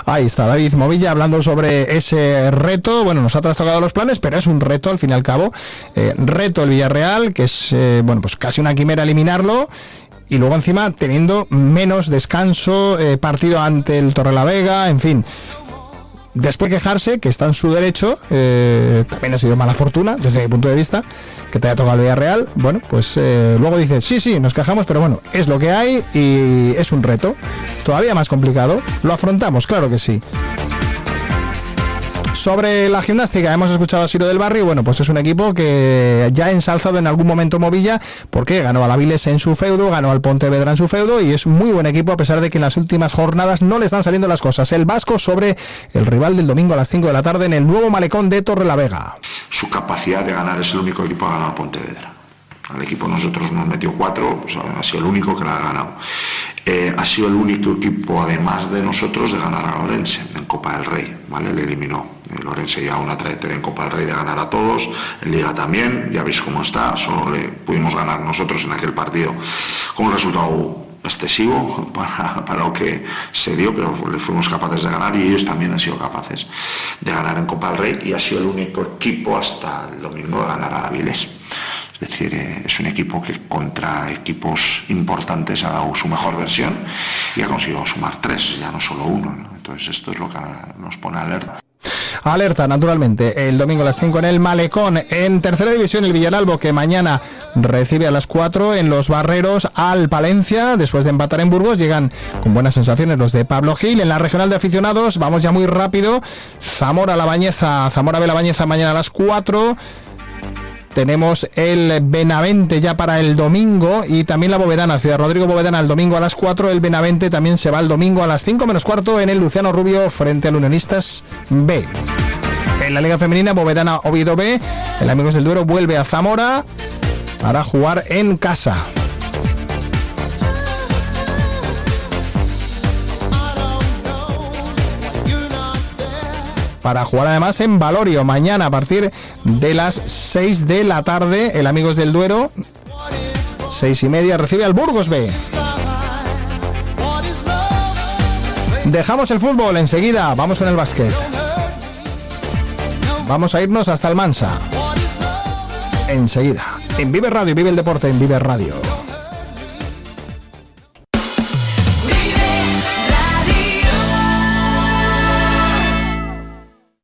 [SPEAKER 15] Ahí está David Movilla hablando sobre ese reto. Bueno, nos ha trastocado los planes, pero es un reto al fin y al cabo. Eh, reto el Villarreal, que es eh, bueno, pues casi una quimera eliminarlo y luego encima teniendo menos descanso, partido ante el Torre la Vega, en fin después de quejarse, que está en su derecho, eh, también ha sido mala fortuna desde mi punto de vista, que te haya tocado el Villarreal. Bueno, pues eh, luego dice, sí, sí, nos quejamos, pero bueno, es lo que hay y es un reto. Todavía más complicado. Lo afrontamos, claro que sí. Sobre la gimnástica, hemos escuchado a Siro del Barrio. Bueno, pues es un equipo que ya ha ensalzado en algún momento Movilla, porque ganó a la Viles en su feudo, ganó al Pontevedra en su feudo y es un muy buen equipo, a pesar de que en las últimas jornadas no le están saliendo las cosas. El Vasco sobre el rival del domingo a las 5 de la tarde en el nuevo malecón de Torre la Vega.
[SPEAKER 17] Su capacidad de ganar es el único equipo que ha ganado a Pontevedra. Al equipo nosotros nos metió cuatro, ha sido el único que la ha ganado. Eh, ha sido el único equipo, además de nosotros, de ganar a Lorense en Copa del Rey. ¿vale? Le eliminó. Eh, Lorense ya una trayectoria en Copa del Rey de ganar a todos, en Liga también, ya veis cómo está. Solo le pudimos ganar nosotros en aquel partido con un resultado excesivo para, lo que se dio, pero le fuimos capaces de ganar y ellos también han sido capaces de ganar en Copa del Rey y ha sido el único equipo hasta el domingo de ganar a la Viles. Es decir, eh, es un equipo que contra equipos importantes ha dado su mejor versión y ha conseguido sumar tres, ya no solo uno. Entonces esto es lo que nos pone alerta.
[SPEAKER 15] Alerta, naturalmente, el domingo a las 5 en el Malecón. En tercera división, el Villaralbo, que mañana recibe a las 4 en los Barreros al Palencia. Después de empatar en Burgos, llegan con buenas sensaciones los de Pablo Gil. En la regional de aficionados, vamos ya muy rápido. Zamora La Bañeza, Zamora Bañeza mañana a las 4 tenemos el Benavente ya para el domingo y también la Bovedana, Ciudad Rodrigo Bovedana el domingo a las 4, el Benavente también se va el domingo a las 5 menos cuarto en el Luciano Rubio frente al Unionistas B. En la Liga Femenina, Bovedana Oviedo B, el Amigos del Duero vuelve a Zamora para jugar en casa. Para jugar además en Valorio mañana a partir de las 6 de la tarde. El Amigos del Duero, 6 y media, recibe al Burgos B. Dejamos el fútbol enseguida, vamos con el básquet. Vamos a irnos hasta el Mansa. Enseguida. En Vive Radio, vive el deporte en Vive Radio.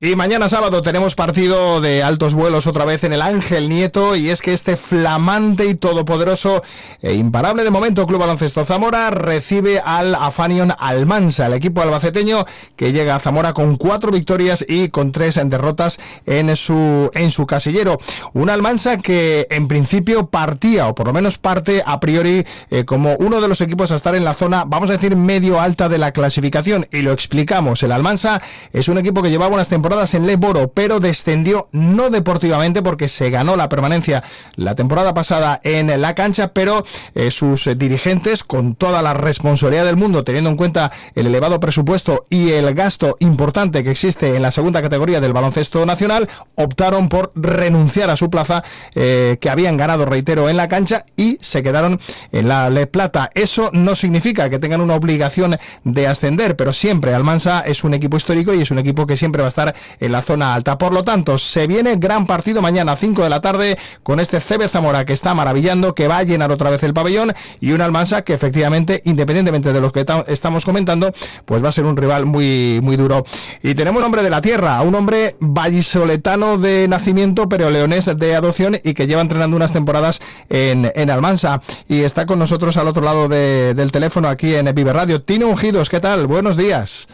[SPEAKER 15] Y mañana sábado tenemos partido de altos vuelos otra vez en el Ángel Nieto y es que este flamante y todopoderoso e imparable de momento Club Baloncesto Zamora recibe al Afanion Almansa, el equipo albaceteño que llega a Zamora con cuatro victorias y con tres derrotas en su, en su casillero. Un Almansa que en principio partía o por lo menos parte a priori eh, como uno de los equipos a estar en la zona, vamos a decir medio alta de la clasificación y lo explicamos. El Almansa es un equipo que llevaba unas temporadas temporadas en Le Boro, pero descendió no deportivamente porque se ganó la permanencia la temporada pasada en la cancha, pero eh, sus dirigentes, con toda la responsabilidad del mundo, teniendo en cuenta el elevado presupuesto y el gasto importante que existe en la segunda categoría del baloncesto nacional, optaron por renunciar a su plaza eh, que habían ganado, reitero, en la cancha y se quedaron en la Le Plata. Eso no significa que tengan una obligación de ascender, pero siempre Almansa es un equipo histórico y es un equipo que siempre va a estar en la zona alta. Por lo tanto, se viene gran partido mañana a 5 de la tarde con este CB Zamora que está maravillando, que va a llenar otra vez el pabellón y un Almansa que efectivamente, independientemente de los que estamos comentando, pues va a ser un rival muy, muy duro. Y tenemos un hombre de la tierra, un hombre vallisoletano de nacimiento, pero leonés de adopción y que lleva entrenando unas temporadas en, en Almansa. Y está con nosotros al otro lado del teléfono aquí en Vive Radio. Tino Ungidos, ¿qué tal? Buenos días.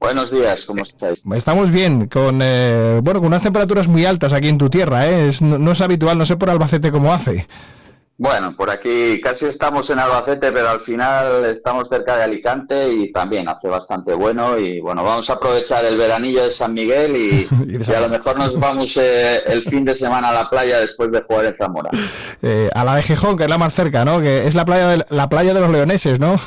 [SPEAKER 18] Buenos días, ¿cómo estáis?
[SPEAKER 15] Estamos bien, con eh, bueno, con unas temperaturas muy altas aquí en tu tierra, ¿eh? no, es habitual, no sé por Albacete cómo hace.
[SPEAKER 18] Bueno, por aquí casi estamos en Albacete, pero al final estamos cerca de Alicante y también hace bastante bueno. Y bueno, vamos a aprovechar el veranillo de San Miguel y, a lo mejor nos vamos eh, el fin de semana a la playa después de jugar en Zamora.
[SPEAKER 15] a la de Gijón, que es la más cerca, ¿no? Que es la playa de, la playa de los leoneses, ¿no?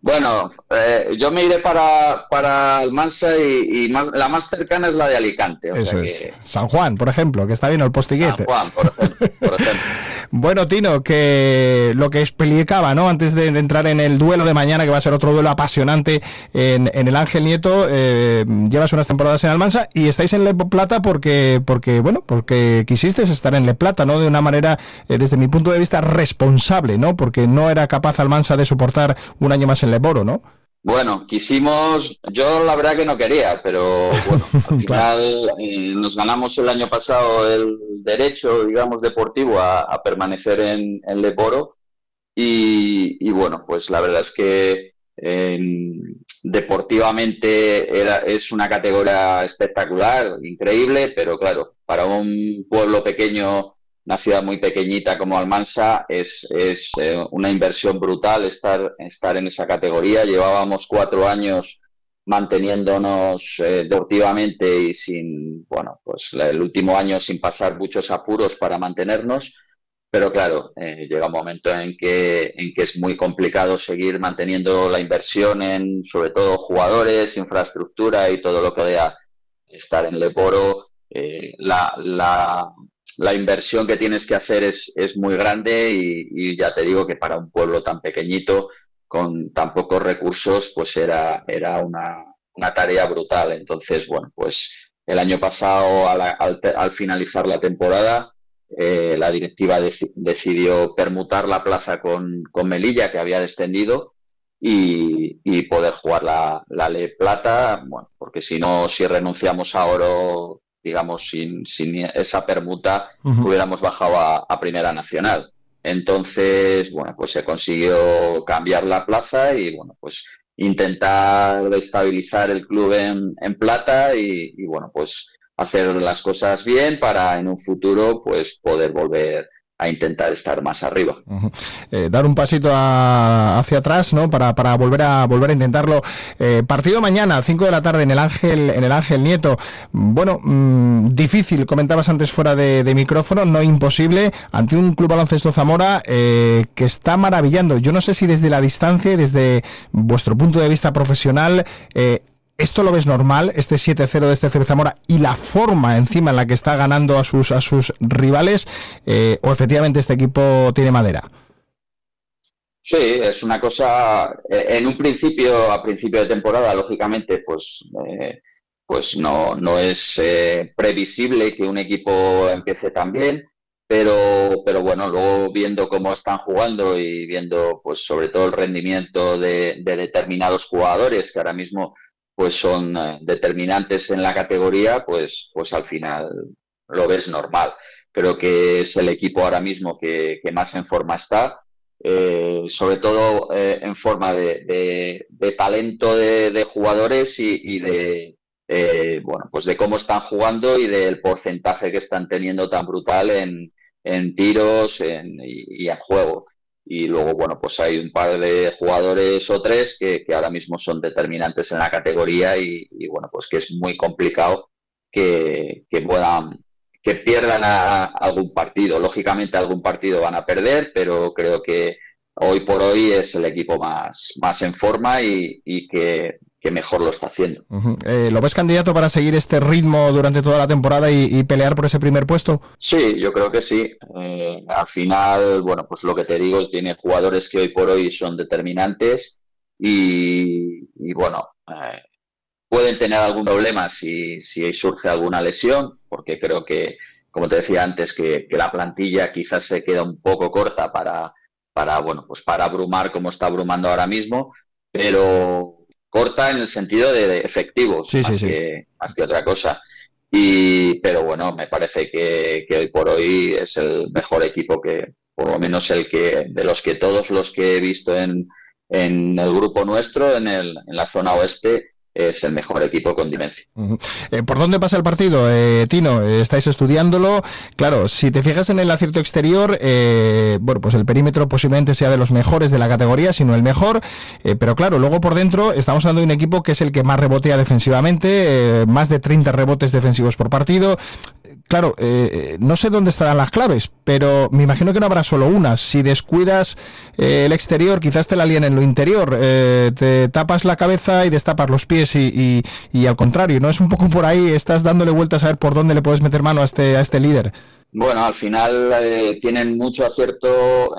[SPEAKER 18] Bueno, eh, yo me iré para, para Almansa y, más, la más cercana es la de Alicante.
[SPEAKER 15] Eso es. San Juan, por ejemplo, que está bien el postiguete.
[SPEAKER 18] San Juan, por ejemplo.
[SPEAKER 15] bueno, Tino, que lo que explicaba, ¿no? Antes de, entrar en el duelo de mañana, que va a ser otro duelo apasionante en, el Ángel Nieto, eh, llevas unas temporadas en Almansa y estáis en Le Plata porque, porque, bueno, porque quisiste estar en Le Plata, ¿no? De una manera, eh, desde mi punto de vista, responsable, ¿no? Porque no era capaz Almansa de soportar un año más en Le Boro, ¿no?
[SPEAKER 18] Bueno, quisimos, yo la verdad que no quería, pero bueno, al final eh, nos ganamos el año pasado el derecho, digamos, deportivo a, permanecer en, en Leporo y, bueno, pues la verdad es que deportivamente era, es una categoría espectacular, increíble, pero claro, para un pueblo pequeño una ciudad muy pequeñita como Almansa es, es eh, una inversión brutal estar, estar en esa categoría. Llevábamos cuatro años manteniéndonos eh, deportivamente y sin, bueno, pues el último año sin pasar muchos apuros para mantenernos. Pero claro, eh, llega un momento en que, en que es muy complicado seguir manteniendo la inversión en, sobre todo, jugadores, infraestructura y todo lo que vea estar en Leporo. la, la, la inversión que tienes que hacer es, es muy grande y, ya te digo que para un pueblo tan pequeñito, con tan pocos recursos, pues era, era una, tarea brutal. Entonces, bueno, pues el año pasado, al, finalizar la temporada, eh, la directiva decidió permutar la plaza con, con Melilla, que había descendido, y, poder jugar la, la Ley Plata, bueno, porque si no, si renunciamos a oro digamos, sin, sin esa permuta hubiéramos bajado a, Primera Nacional. Entonces, bueno, pues se consiguió cambiar la plaza y, bueno, pues intentar estabilizar el club en, plata y, y, bueno, pues hacer las cosas bien para en un futuro, pues poder volver a intentar estar más arriba.
[SPEAKER 15] Eh, dar un pasito hacia atrás, ¿no? Para, para, volver a volver a intentarlo. Eh, partido mañana, 5 de la tarde en el Ángel, en el Ángel Nieto. Bueno, mm, difícil, comentabas antes fuera de, micrófono, no imposible, ante un club baloncesto Zamora eh, que está maravillando. Yo no sé si desde la distancia y desde vuestro punto de vista profesional ¿Esto lo ves normal, este 7-0 de este Zamora y la forma encima en la que está ganando a sus, a sus rivales? Eh, ¿O efectivamente este equipo tiene madera?
[SPEAKER 18] Sí, es una cosa. Eh, en un principio, a principio de temporada, lógicamente, pues, eh, pues no, no es previsible que un equipo empiece tan bien. Pero, pero bueno, luego viendo cómo están jugando y viendo, pues sobre todo el rendimiento de determinados jugadores que ahora mismo pues son eh, determinantes en la categoría, pues, pues al final lo ves normal. Creo que es el equipo ahora mismo que, más en forma está, eh, sobre todo eh, en forma de, talento de, jugadores y, de bueno pues de cómo están jugando y del porcentaje que están teniendo tan brutal en, tiros y en juego y luego, bueno, pues hay un par de jugadores o tres que, ahora mismo son determinantes en la categoría y, bueno, pues que es muy complicado que, que puedan que pierdan algún partido. Lógicamente algún partido van a perder, pero creo que hoy por hoy es el equipo más, más en forma y, que, mejor lo está haciendo.
[SPEAKER 15] Eh, ¿Lo ves candidato para seguir este ritmo durante toda la temporada y, pelear por ese primer puesto?
[SPEAKER 18] Sí, yo creo que sí. Eh, al final, bueno, pues lo que te digo, tiene jugadores que hoy por hoy son determinantes y, bueno, eh, pueden tener algún problema si, si surge alguna lesión, porque creo que, como te decía antes, que, la plantilla quizás se queda un poco corta para, para, bueno, pues para abrumar como está abrumando ahora mismo, pero corta en el sentido de, efectivos, más, Que, más que otra cosa. Y, pero bueno, me parece que, hoy por hoy es el mejor equipo que, por lo menos el que, de los que todos los que he visto en, en el grupo nuestro, en, el, en la zona oeste, es el mejor equipo con dimensión.
[SPEAKER 15] Eh, ¿Por dónde pasa el partido, eh, Tino? Eh, estáis estudiándolo. Claro, si te fijas en el acierto exterior, bueno, pues el perímetro posiblemente sea de los mejores de la categoría, si no el mejor. pero claro, luego por dentro estamos hablando de un equipo que es el que más rebotea defensivamente, más de 30 rebotes defensivos por partido claro, eh, eh, no sé dónde estarán las claves, pero me imagino que no habrá solo una. Si descuidas eh, el exterior, quizás te la líen en lo interior. te tapas la cabeza y destapas los pies y, y, al contrario, ¿no? Es un poco por ahí, estás dándole vueltas a ver por dónde le puedes meter mano a este, a este líder.
[SPEAKER 18] Bueno, al final tienen mucho acierto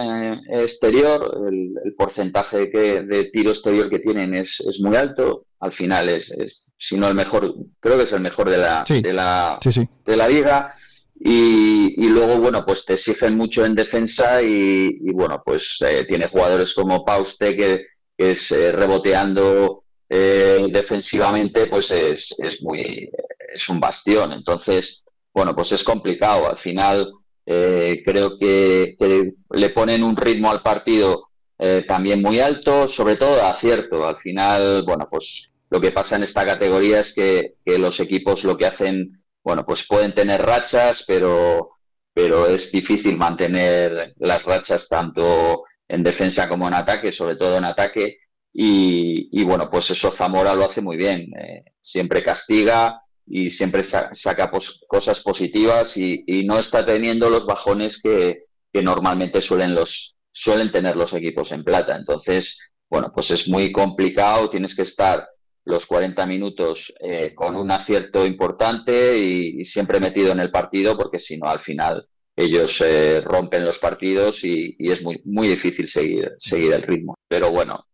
[SPEAKER 18] exterior, el, porcentaje de tiro exterior que tienen es, es muy alto, al final es, es, si no el mejor, creo que es el mejor de la, de la, De la liga. Y, y, luego, bueno, pues te exigen mucho en defensa y, bueno, pues eh, tiene jugadores como Pauste que, es eh, reboteando eh, defensivamente, pues es, es, muy, es un bastión. Entonces, bueno, pues es complicado. Al final, creo que, que, le ponen un ritmo al partido eh, también muy alto, sobre todo acierto. Al final, bueno, pues lo que pasa en esta categoría es que, los equipos lo que hacen, bueno, pues pueden tener rachas, pero, pero es difícil mantener las rachas tanto en defensa como en ataque, sobre todo en ataque. Y, bueno, pues eso Zamora lo hace muy bien. Eh, siempre castiga y siempre saca cosas positivas y, no está teniendo los bajones que, normalmente suelen los, suelen tener los equipos en plata. Entonces, bueno, pues es muy complicado, tienes que estar los 40 minutos eh, con un acierto importante y, siempre metido en el partido, porque si no, al final ellos eh, rompen los partidos y, es muy, muy difícil seguir, seguir el ritmo. Pero bueno,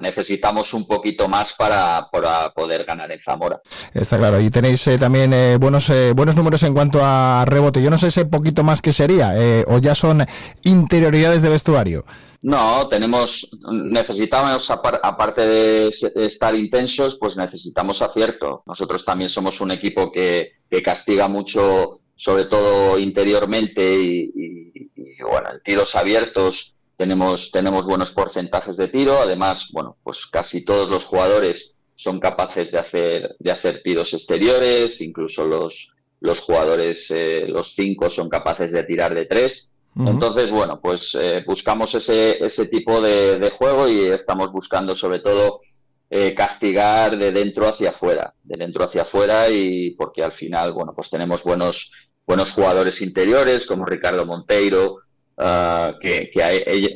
[SPEAKER 18] necesitamos un poquito más para, poder ganar en Zamora.
[SPEAKER 15] Está claro, y tenéis eh, también buenos, buenos números en cuanto a rebote. Yo no sé ese poquito más que sería, o ya son interioridades de vestuario.
[SPEAKER 18] No, tenemos, necesitamos, aparte de estar intensos, pues necesitamos acierto. Nosotros también somos un equipo que, castiga mucho, sobre todo interiormente, y, bueno, en tiros abiertos tenemos, tenemos buenos porcentajes de tiro. Además, bueno, pues casi todos los jugadores son capaces de hacer, de hacer tiros exteriores, incluso los, los jugadores, eh, los cinco, son capaces de tirar de tres. Entonces, bueno, pues eh, buscamos ese, ese tipo de, juego y estamos buscando sobre todo eh, castigar de dentro hacia afuera, de dentro hacia afuera y porque al final, bueno, pues tenemos buenos, buenos jugadores interiores como Ricardo Monteiro, ah, que,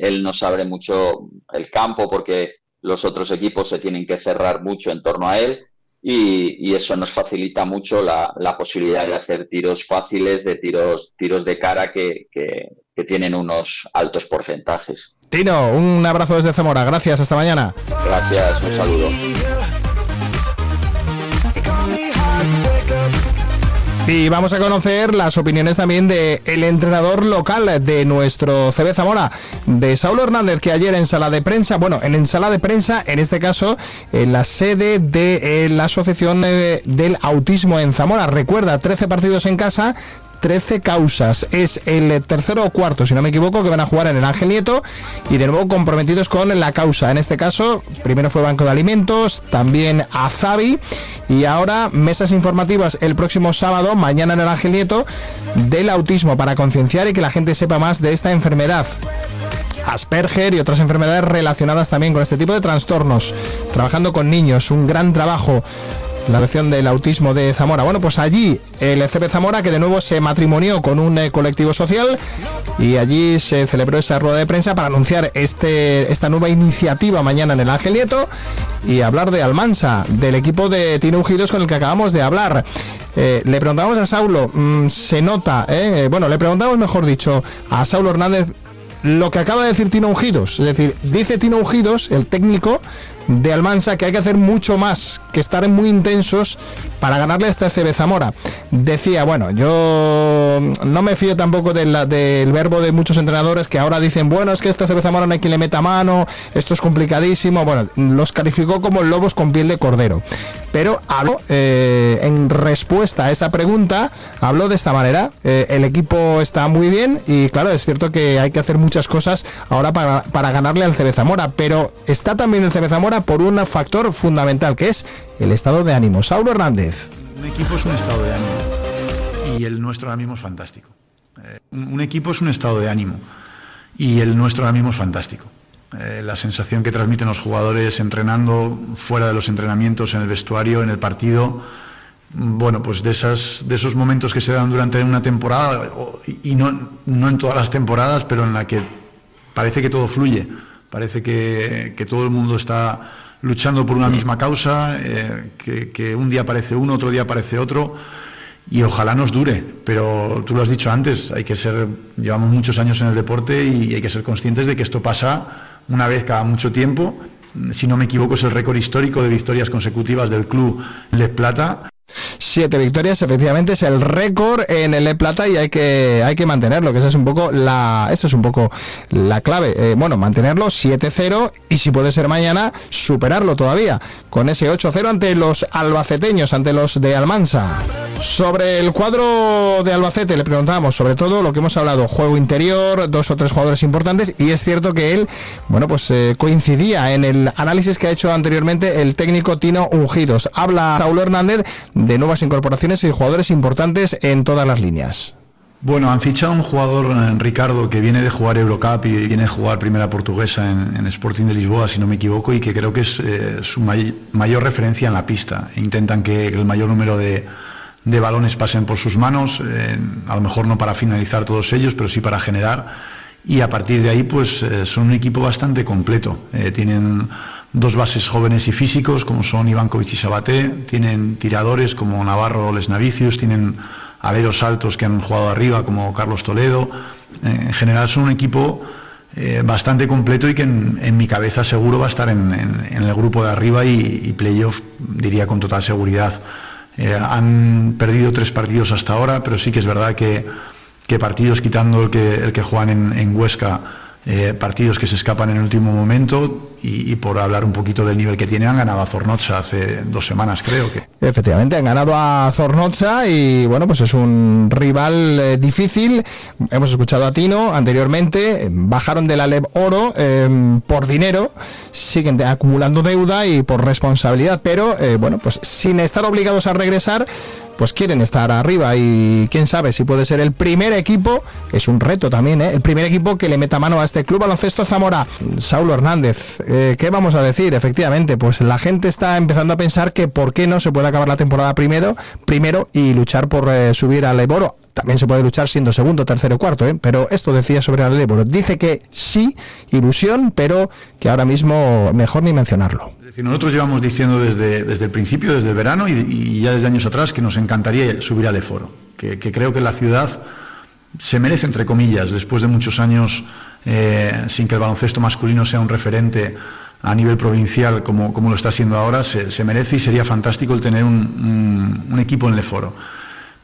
[SPEAKER 18] él, nos abre mucho el campo porque los otros equipos se tienen que cerrar mucho en torno a él y, eso nos facilita mucho la, posibilidad de hacer tiros fáciles, de tiros, tiros de cara que, que tienen unos altos porcentajes.
[SPEAKER 15] Tino, un abrazo desde Zamora, gracias, hasta mañana.
[SPEAKER 18] Gracias, un saludo.
[SPEAKER 15] Y vamos a conocer las opiniones también del el entrenador local de nuestro CB Zamora, de Saulo Hernández, que ayer en sala de prensa, bueno, en sala de prensa, en este caso, en la sede de eh, la Asociación eh, del Autismo en Zamora. Recuerda, 13 partidos en casa, 13 causas. Es el tercero o cuarto, si no me equivoco, que van a jugar en el Ángel Nieto y de nuevo comprometidos con la causa. En este caso, primero fue Banco de Alimentos, también Azabi y ahora mesas informativas el próximo sábado, mañana en el Ángel Nieto, del autismo para concienciar y que la gente sepa más de esta enfermedad. Asperger y otras enfermedades relacionadas también con este tipo de trastornos. Trabajando con niños, un gran trabajo la Dirección del Autismo de Zamora. Bueno, pues allí el CP Zamora, que de nuevo se matrimonió con un eh, colectivo social y allí se celebró esa rueda de prensa para anunciar este, esta nueva iniciativa mañana en el Ángel Nieto y hablar de Almansa, del equipo de Tino Ujidos con el que acabamos de hablar. Eh, le preguntamos a Saulo, mm, se nota, eh, bueno, le preguntamos, mejor dicho, a Saulo Hernández lo que acaba de decir Tino Ujidos. Es decir, dice Tino Ujidos, el técnico de Almansa, que hay que hacer mucho más, que estar muy intensos para ganarle a este CB Zamora. Decía, bueno, yo no me fío tampoco del verbo de muchos entrenadores que ahora dicen, bueno, es que este CB Zamora no hay quien le meta mano, esto es complicadísimo. Bueno, los calificó como lobos con piel de cordero. Pero habló, eh, en respuesta a esa pregunta, habló de esta manera. Eh, el equipo está muy bien y claro, es cierto que hay que hacer muchas cosas ahora para, para ganarle al CB Zamora, pero está también el CB Zamora por un factor fundamental que es el estado de ánimo. Saulo Hernández.
[SPEAKER 19] Un equipo es un estado de ánimo y el nuestro ahora mismo es fantástico. Eh, un equipo es un estado de ánimo y el nuestro ahora mismo es fantástico. Eh, la sensación que transmiten los jugadores entrenando, fuera de los entrenamientos, en el vestuario, en el partido, bueno, pues de, esas, de esos momentos que se dan durante una temporada, y no, no en todas las temporadas, pero en la que parece que todo fluye, parece que, que todo el mundo está luchando por una misma causa, eh, que, un día aparece uno, otro día aparece otro, y ojalá nos dure, pero tú lo has dicho antes, hay que ser, llevamos muchos años en el deporte y hay que ser conscientes de que esto pasa una vez cada mucho tiempo. Si no me equivoco, es el récord histórico de victorias consecutivas del club Le Plata.
[SPEAKER 15] Siete victorias, efectivamente, es el récord en el E Plata y hay que, hay que mantenerlo, que esa es un poco la, eso es un poco la clave. Eh, bueno, mantenerlo 7-0 y si puede ser mañana, superarlo todavía con ese 8-0 ante los albaceteños, ante los de Almansa. Sobre el cuadro de Albacete le preguntábamos sobre todo lo que hemos hablado, juego interior, dos o tres jugadores importantes y es cierto que él, bueno, pues eh, coincidía en el análisis que ha hecho anteriormente el técnico Tino Ungidos. Habla Saulo Hernández de nuevas incorporaciones y jugadores importantes en todas las líneas.
[SPEAKER 19] Bueno, han fichado un jugador, eh, Ricardo, que viene de jugar Eurocup y viene de jugar Primera Portuguesa en, Sporting de Lisboa, si no me equivoco, y que creo que es eh, su mayor referencia en la pista. Intentan que el mayor número de, balones pasen por sus manos, eh, a lo mejor no para finalizar todos ellos, pero sí para generar. Y a partir de ahí, pues son un equipo bastante completo. tienen dos bases jóvenes y físicos, como son Ivankovic y Sabaté, tienen tiradores como Navarro o Lesnavicius, tienen aleros altos que han jugado arriba, como Carlos Toledo. Eh, en general son un equipo eh, bastante completo y que en, mi cabeza seguro va a estar en, el grupo de arriba y, playoff, diría con total seguridad. Eh, han perdido tres partidos hasta ahora, pero sí que es verdad que, partidos quitando el que, el que juegan en Huesca, eh, partidos que se escapan en el último momento y, por hablar un poquito del nivel que tiene, han ganado a Zornoza hace dos semanas, creo que.
[SPEAKER 15] Efectivamente, han ganado a Zornoza y bueno, pues es un rival eh, difícil. Hemos escuchado a Tino anteriormente, bajaron de la LEB Oro em, por dinero, siguen acumulando deuda y por responsabilidad, pero eh, bueno, pues sin estar obligados a regresar pues quieren estar arriba y quién sabe si puede ser el primer equipo, es un reto también, ¿eh? el primer equipo que le meta mano a este club baloncesto Zamora. Saulo Hernández, eh, ¿qué vamos a decir? Efectivamente, pues la gente está empezando a pensar que por qué no se puede acabar la temporada primero, primero y luchar por eh, subir al Eboro. También se puede luchar siendo segundo, tercero, cuarto, ¿eh? pero esto decía sobre el Eboro. Dice que sí, ilusión, pero que ahora mismo mejor ni mencionarlo
[SPEAKER 19] nosotros llevamos diciendo desde, desde el principio, desde el verano y, ya desde años atrás que nos encantaría subir al Eforo, que, creo que la ciudad se merece, entre comillas, después de muchos años eh, sin que el baloncesto masculino sea un referente a nivel provincial como, como lo está siendo ahora, se, merece y sería fantástico el tener un, equipo en el Eforo.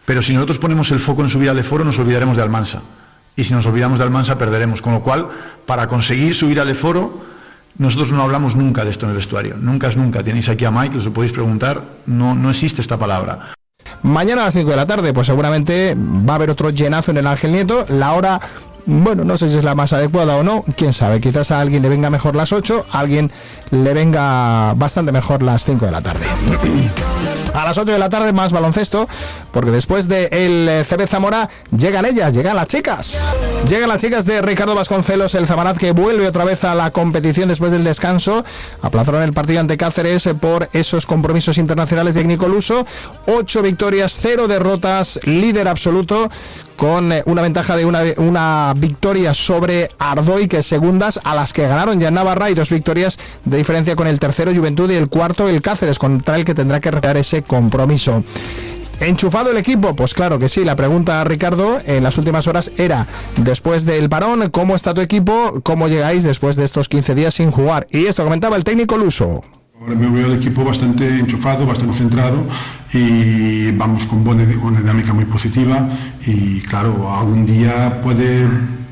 [SPEAKER 19] Pero si nosotros ponemos el foco en subir al Eforo, nos olvidaremos de Almansa. Y si nos olvidamos de Almansa, perderemos. Con lo cual, para conseguir subir al Eforo, nosotros no hablamos nunca de esto en el vestuario, nunca es nunca. Tenéis aquí a Mike, os podéis preguntar, no, no existe esta palabra.
[SPEAKER 15] Mañana a las 5 de la tarde, pues seguramente va a haber otro llenazo en el Ángel Nieto. La hora, bueno, no sé si es la más adecuada o no, quién sabe. Quizás a alguien le venga mejor las 8, a alguien le venga bastante mejor las 5 de la tarde. A las 8 de la tarde más baloncesto, porque después del el CB Zamora llegan ellas, llegan las chicas. Llegan las chicas de Ricardo Vasconcelos, el Zamarat que vuelve otra vez a la competición después del descanso. Aplazaron el partido ante Cáceres por esos compromisos internacionales de Luso. 8 victorias, 0 derrotas, líder absoluto con eh, una ventaja de una, una victoria sobre Ardoy, que es segundas, a las que ganaron ya Navarra y dos victorias de diferencia con el tercero Juventud y el cuarto el Cáceres, contra el que tendrá que retirar ese compromiso. ¿Enchufado el equipo? Pues claro que sí. La pregunta, Ricardo, en las últimas horas era, después del parón, ¿cómo está tu equipo? ¿Cómo llegáis después de estos 15 días sin jugar? Y esto comentaba el técnico Luso.
[SPEAKER 20] Ahora me veo el equipo bastante enchufado, bastante centrado y vamos con una dinámica muy positiva y claro, algún día puede,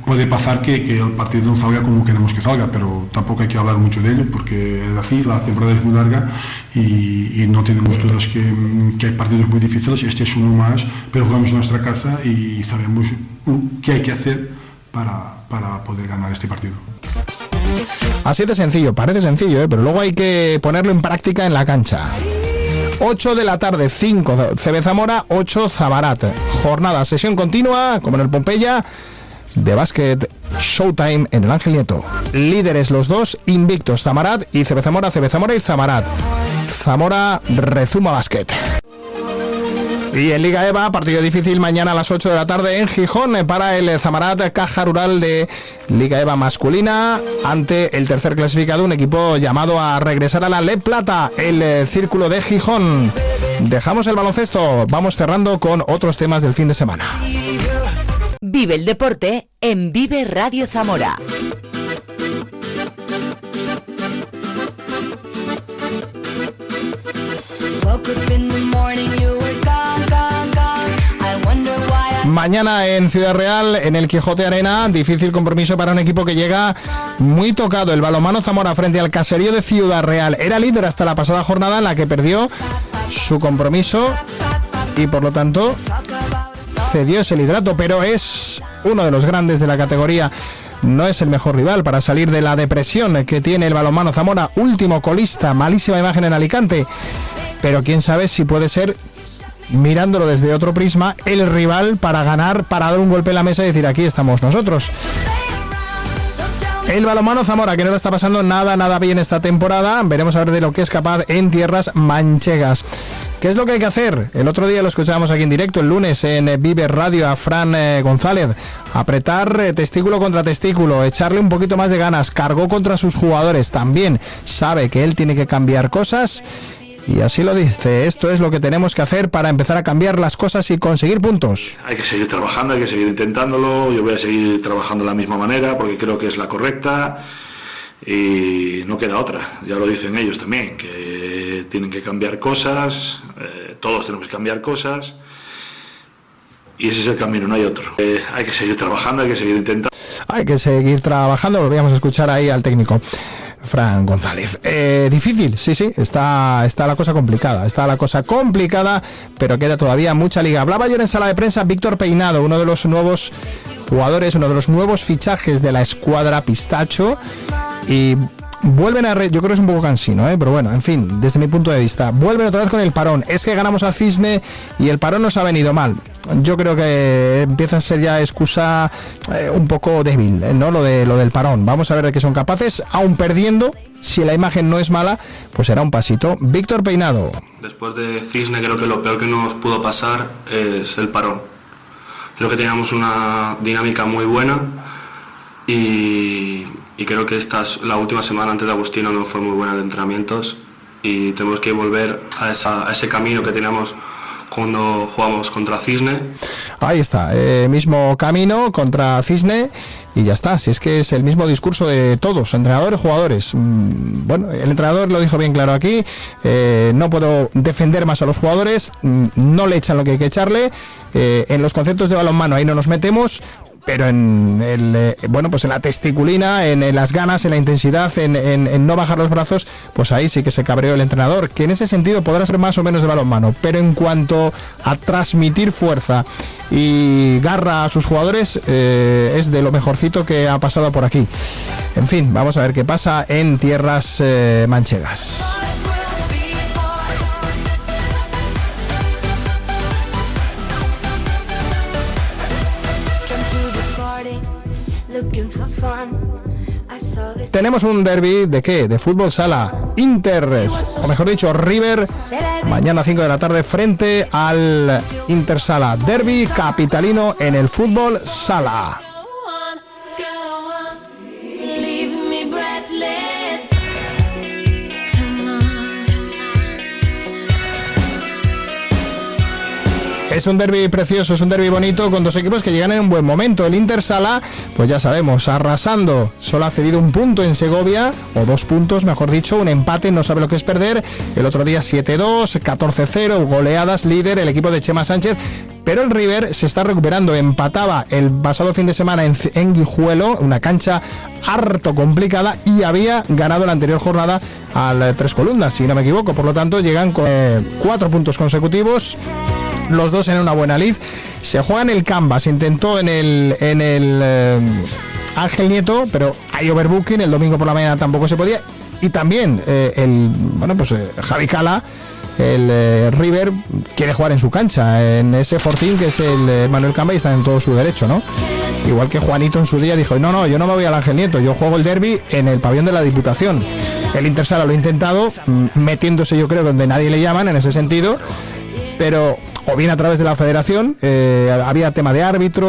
[SPEAKER 20] puede pasar que, que, el partido no salga como queremos que salga, pero tampoco hay que hablar mucho de ello porque es así, la temporada es muy larga y, y no tenemos dudas que, que, hay partidos muy difíciles, este es uno más, pero jugamos en nuestra casa y sabemos qué hay que hacer para, para poder ganar este partido.
[SPEAKER 15] Así de sencillo, parece sencillo, ¿eh? pero luego hay que ponerlo en práctica en la cancha. 8 de la tarde, 5 CB Zamora, 8 Zabarat. Jornada, sesión continua, como en el Pompeya, de básquet Showtime en el Ángel Nieto. Líderes los dos, invictos Zamarat y CB Zamora, CB Zamora y Zamarat. Zamora rezuma básquet. Y en Liga EVA, partido difícil mañana a las 8 de la tarde en Gijón para el Zamarat Caja Rural de Liga EVA masculina ante el tercer clasificado, un equipo llamado a regresar a la Le Plata, el eh, Círculo de Gijón. Dejamos el baloncesto, vamos cerrando con otros temas del fin de semana.
[SPEAKER 3] Vive el deporte en Vive Radio Zamora.
[SPEAKER 15] Mañana en Ciudad Real, en el Quijote Arena, difícil compromiso para un equipo que llega muy tocado. El balomano Zamora frente al caserío de Ciudad Real. Era líder hasta la pasada jornada en la que perdió su compromiso y por lo tanto cedió ese liderato, pero es uno de los grandes de la categoría. No es el mejor rival para salir de la depresión que tiene el balonmano Zamora, último colista, malísima imagen en Alicante. Pero quién sabe si puede ser mirándolo desde otro prisma, el rival para ganar, para dar un golpe en la mesa y decir aquí estamos nosotros. El balomano Zamora, que no le está pasando nada, nada bien esta temporada. Veremos a ver de lo que es capaz en tierras manchegas. ¿Qué es lo que hay que hacer? El otro día lo escuchábamos aquí en directo, el lunes en Vive Radio a Fran eh, González. Apretar eh, testículo contra testículo, echarle un poquito más de ganas. Cargó contra sus jugadores también. Sabe que él tiene que cambiar cosas y así lo dice, esto es lo que tenemos que hacer para empezar a cambiar las cosas y conseguir puntos.
[SPEAKER 20] Hay que seguir trabajando, hay que seguir intentándolo, yo voy a seguir trabajando de la misma manera porque creo que es la correcta y no queda otra, ya lo dicen ellos también, que tienen que cambiar cosas, eh, todos tenemos que cambiar cosas y ese es el camino, no hay otro. Eh, hay que seguir trabajando, hay que seguir intentando.
[SPEAKER 15] Hay que seguir trabajando, volvíamos a escuchar ahí al técnico. Fran González. Eh, difícil, sí, sí, está, está la cosa complicada, está la cosa complicada, pero queda todavía mucha liga. Hablaba ayer en sala de prensa Víctor Peinado, uno de los nuevos jugadores, uno de los nuevos fichajes de la escuadra Pistacho. Y vuelven a... yo creo que es un poco cansino, ¿eh? pero bueno, en fin, desde mi punto de vista, vuelven otra vez con el parón. Es que ganamos a Cisne y el parón nos ha venido mal. Yo creo que empieza a ser ya excusa eh, un poco débil, ¿eh? ¿no? Lo, de, lo del parón. Vamos a ver de qué son capaces, aún perdiendo. Si la imagen no es mala, pues será un pasito. Víctor Peinado.
[SPEAKER 21] Después de Cisne, creo que lo peor que nos pudo pasar es el parón. Creo que teníamos una dinámica muy buena y y creo que esta, la última semana antes de Agustino no fue muy buena de entrenamientos y tenemos que volver a, ese camino que teníamos cuando jugamos contra Cisne.
[SPEAKER 15] Ahí está, eh, mismo camino contra Cisne y ya está. Si es que es el mismo discurso de todos, entrenadores, jugadores. Mm, bueno, el entrenador lo dijo bien claro aquí. Eh, no puedo defender más a los jugadores, mm, no le echan lo que hay que echarle. Eh, en los conceptos de balonmano ahí no nos metemos pero en el, eh, bueno pues en la testiculina, en, las ganas, en la intensidad, en, no bajar los brazos, pues ahí sí que se cabreó el entrenador, que en ese sentido podrá ser más o menos de balonmano, pero en cuanto a transmitir fuerza y garra a sus jugadores, eh, es de lo mejorcito que ha pasado por aquí. En fin, vamos a ver qué pasa en tierras eh, manchegas. Tenemos un derby de qué? De fútbol sala. Inter, o mejor dicho, River, mañana 5 de la tarde frente al Inter Sala. Derby capitalino en el fútbol sala. Es un derby precioso, es un derby bonito con dos equipos que llegan en un buen momento. El Inter Sala, pues ya sabemos, arrasando. Solo ha cedido un punto en Segovia, o dos puntos, mejor dicho, un empate, no sabe lo que es perder. El otro día 7-2, 14-0, goleadas, líder, el equipo de Chema Sánchez. Pero el River se está recuperando. Empataba el pasado fin de semana en, en Guijuelo, una cancha harto complicada, y había ganado la anterior jornada al Tres Columnas, si no me equivoco. Por lo tanto, llegan con eh, cuatro puntos consecutivos los dos en una buena lid. Se juega en el Canvas, intentó en el, eh, Ángel Nieto, pero hay overbooking, el domingo por la mañana tampoco se podía. Y también eh, el, bueno, pues eh, Javi Cala, el eh, River, quiere jugar en su cancha, en ese Fortín que es el eh, Manuel Camba y está en todo su derecho, ¿no? Igual que Juanito en su día dijo, no, no, yo no me voy al Ángel Nieto, yo juego el derby en el pabellón de la Diputación. El Intersala lo ha intentado, mm, metiéndose yo creo donde nadie le llaman en ese sentido, pero o bien a través de la federación, eh, había tema de árbitro,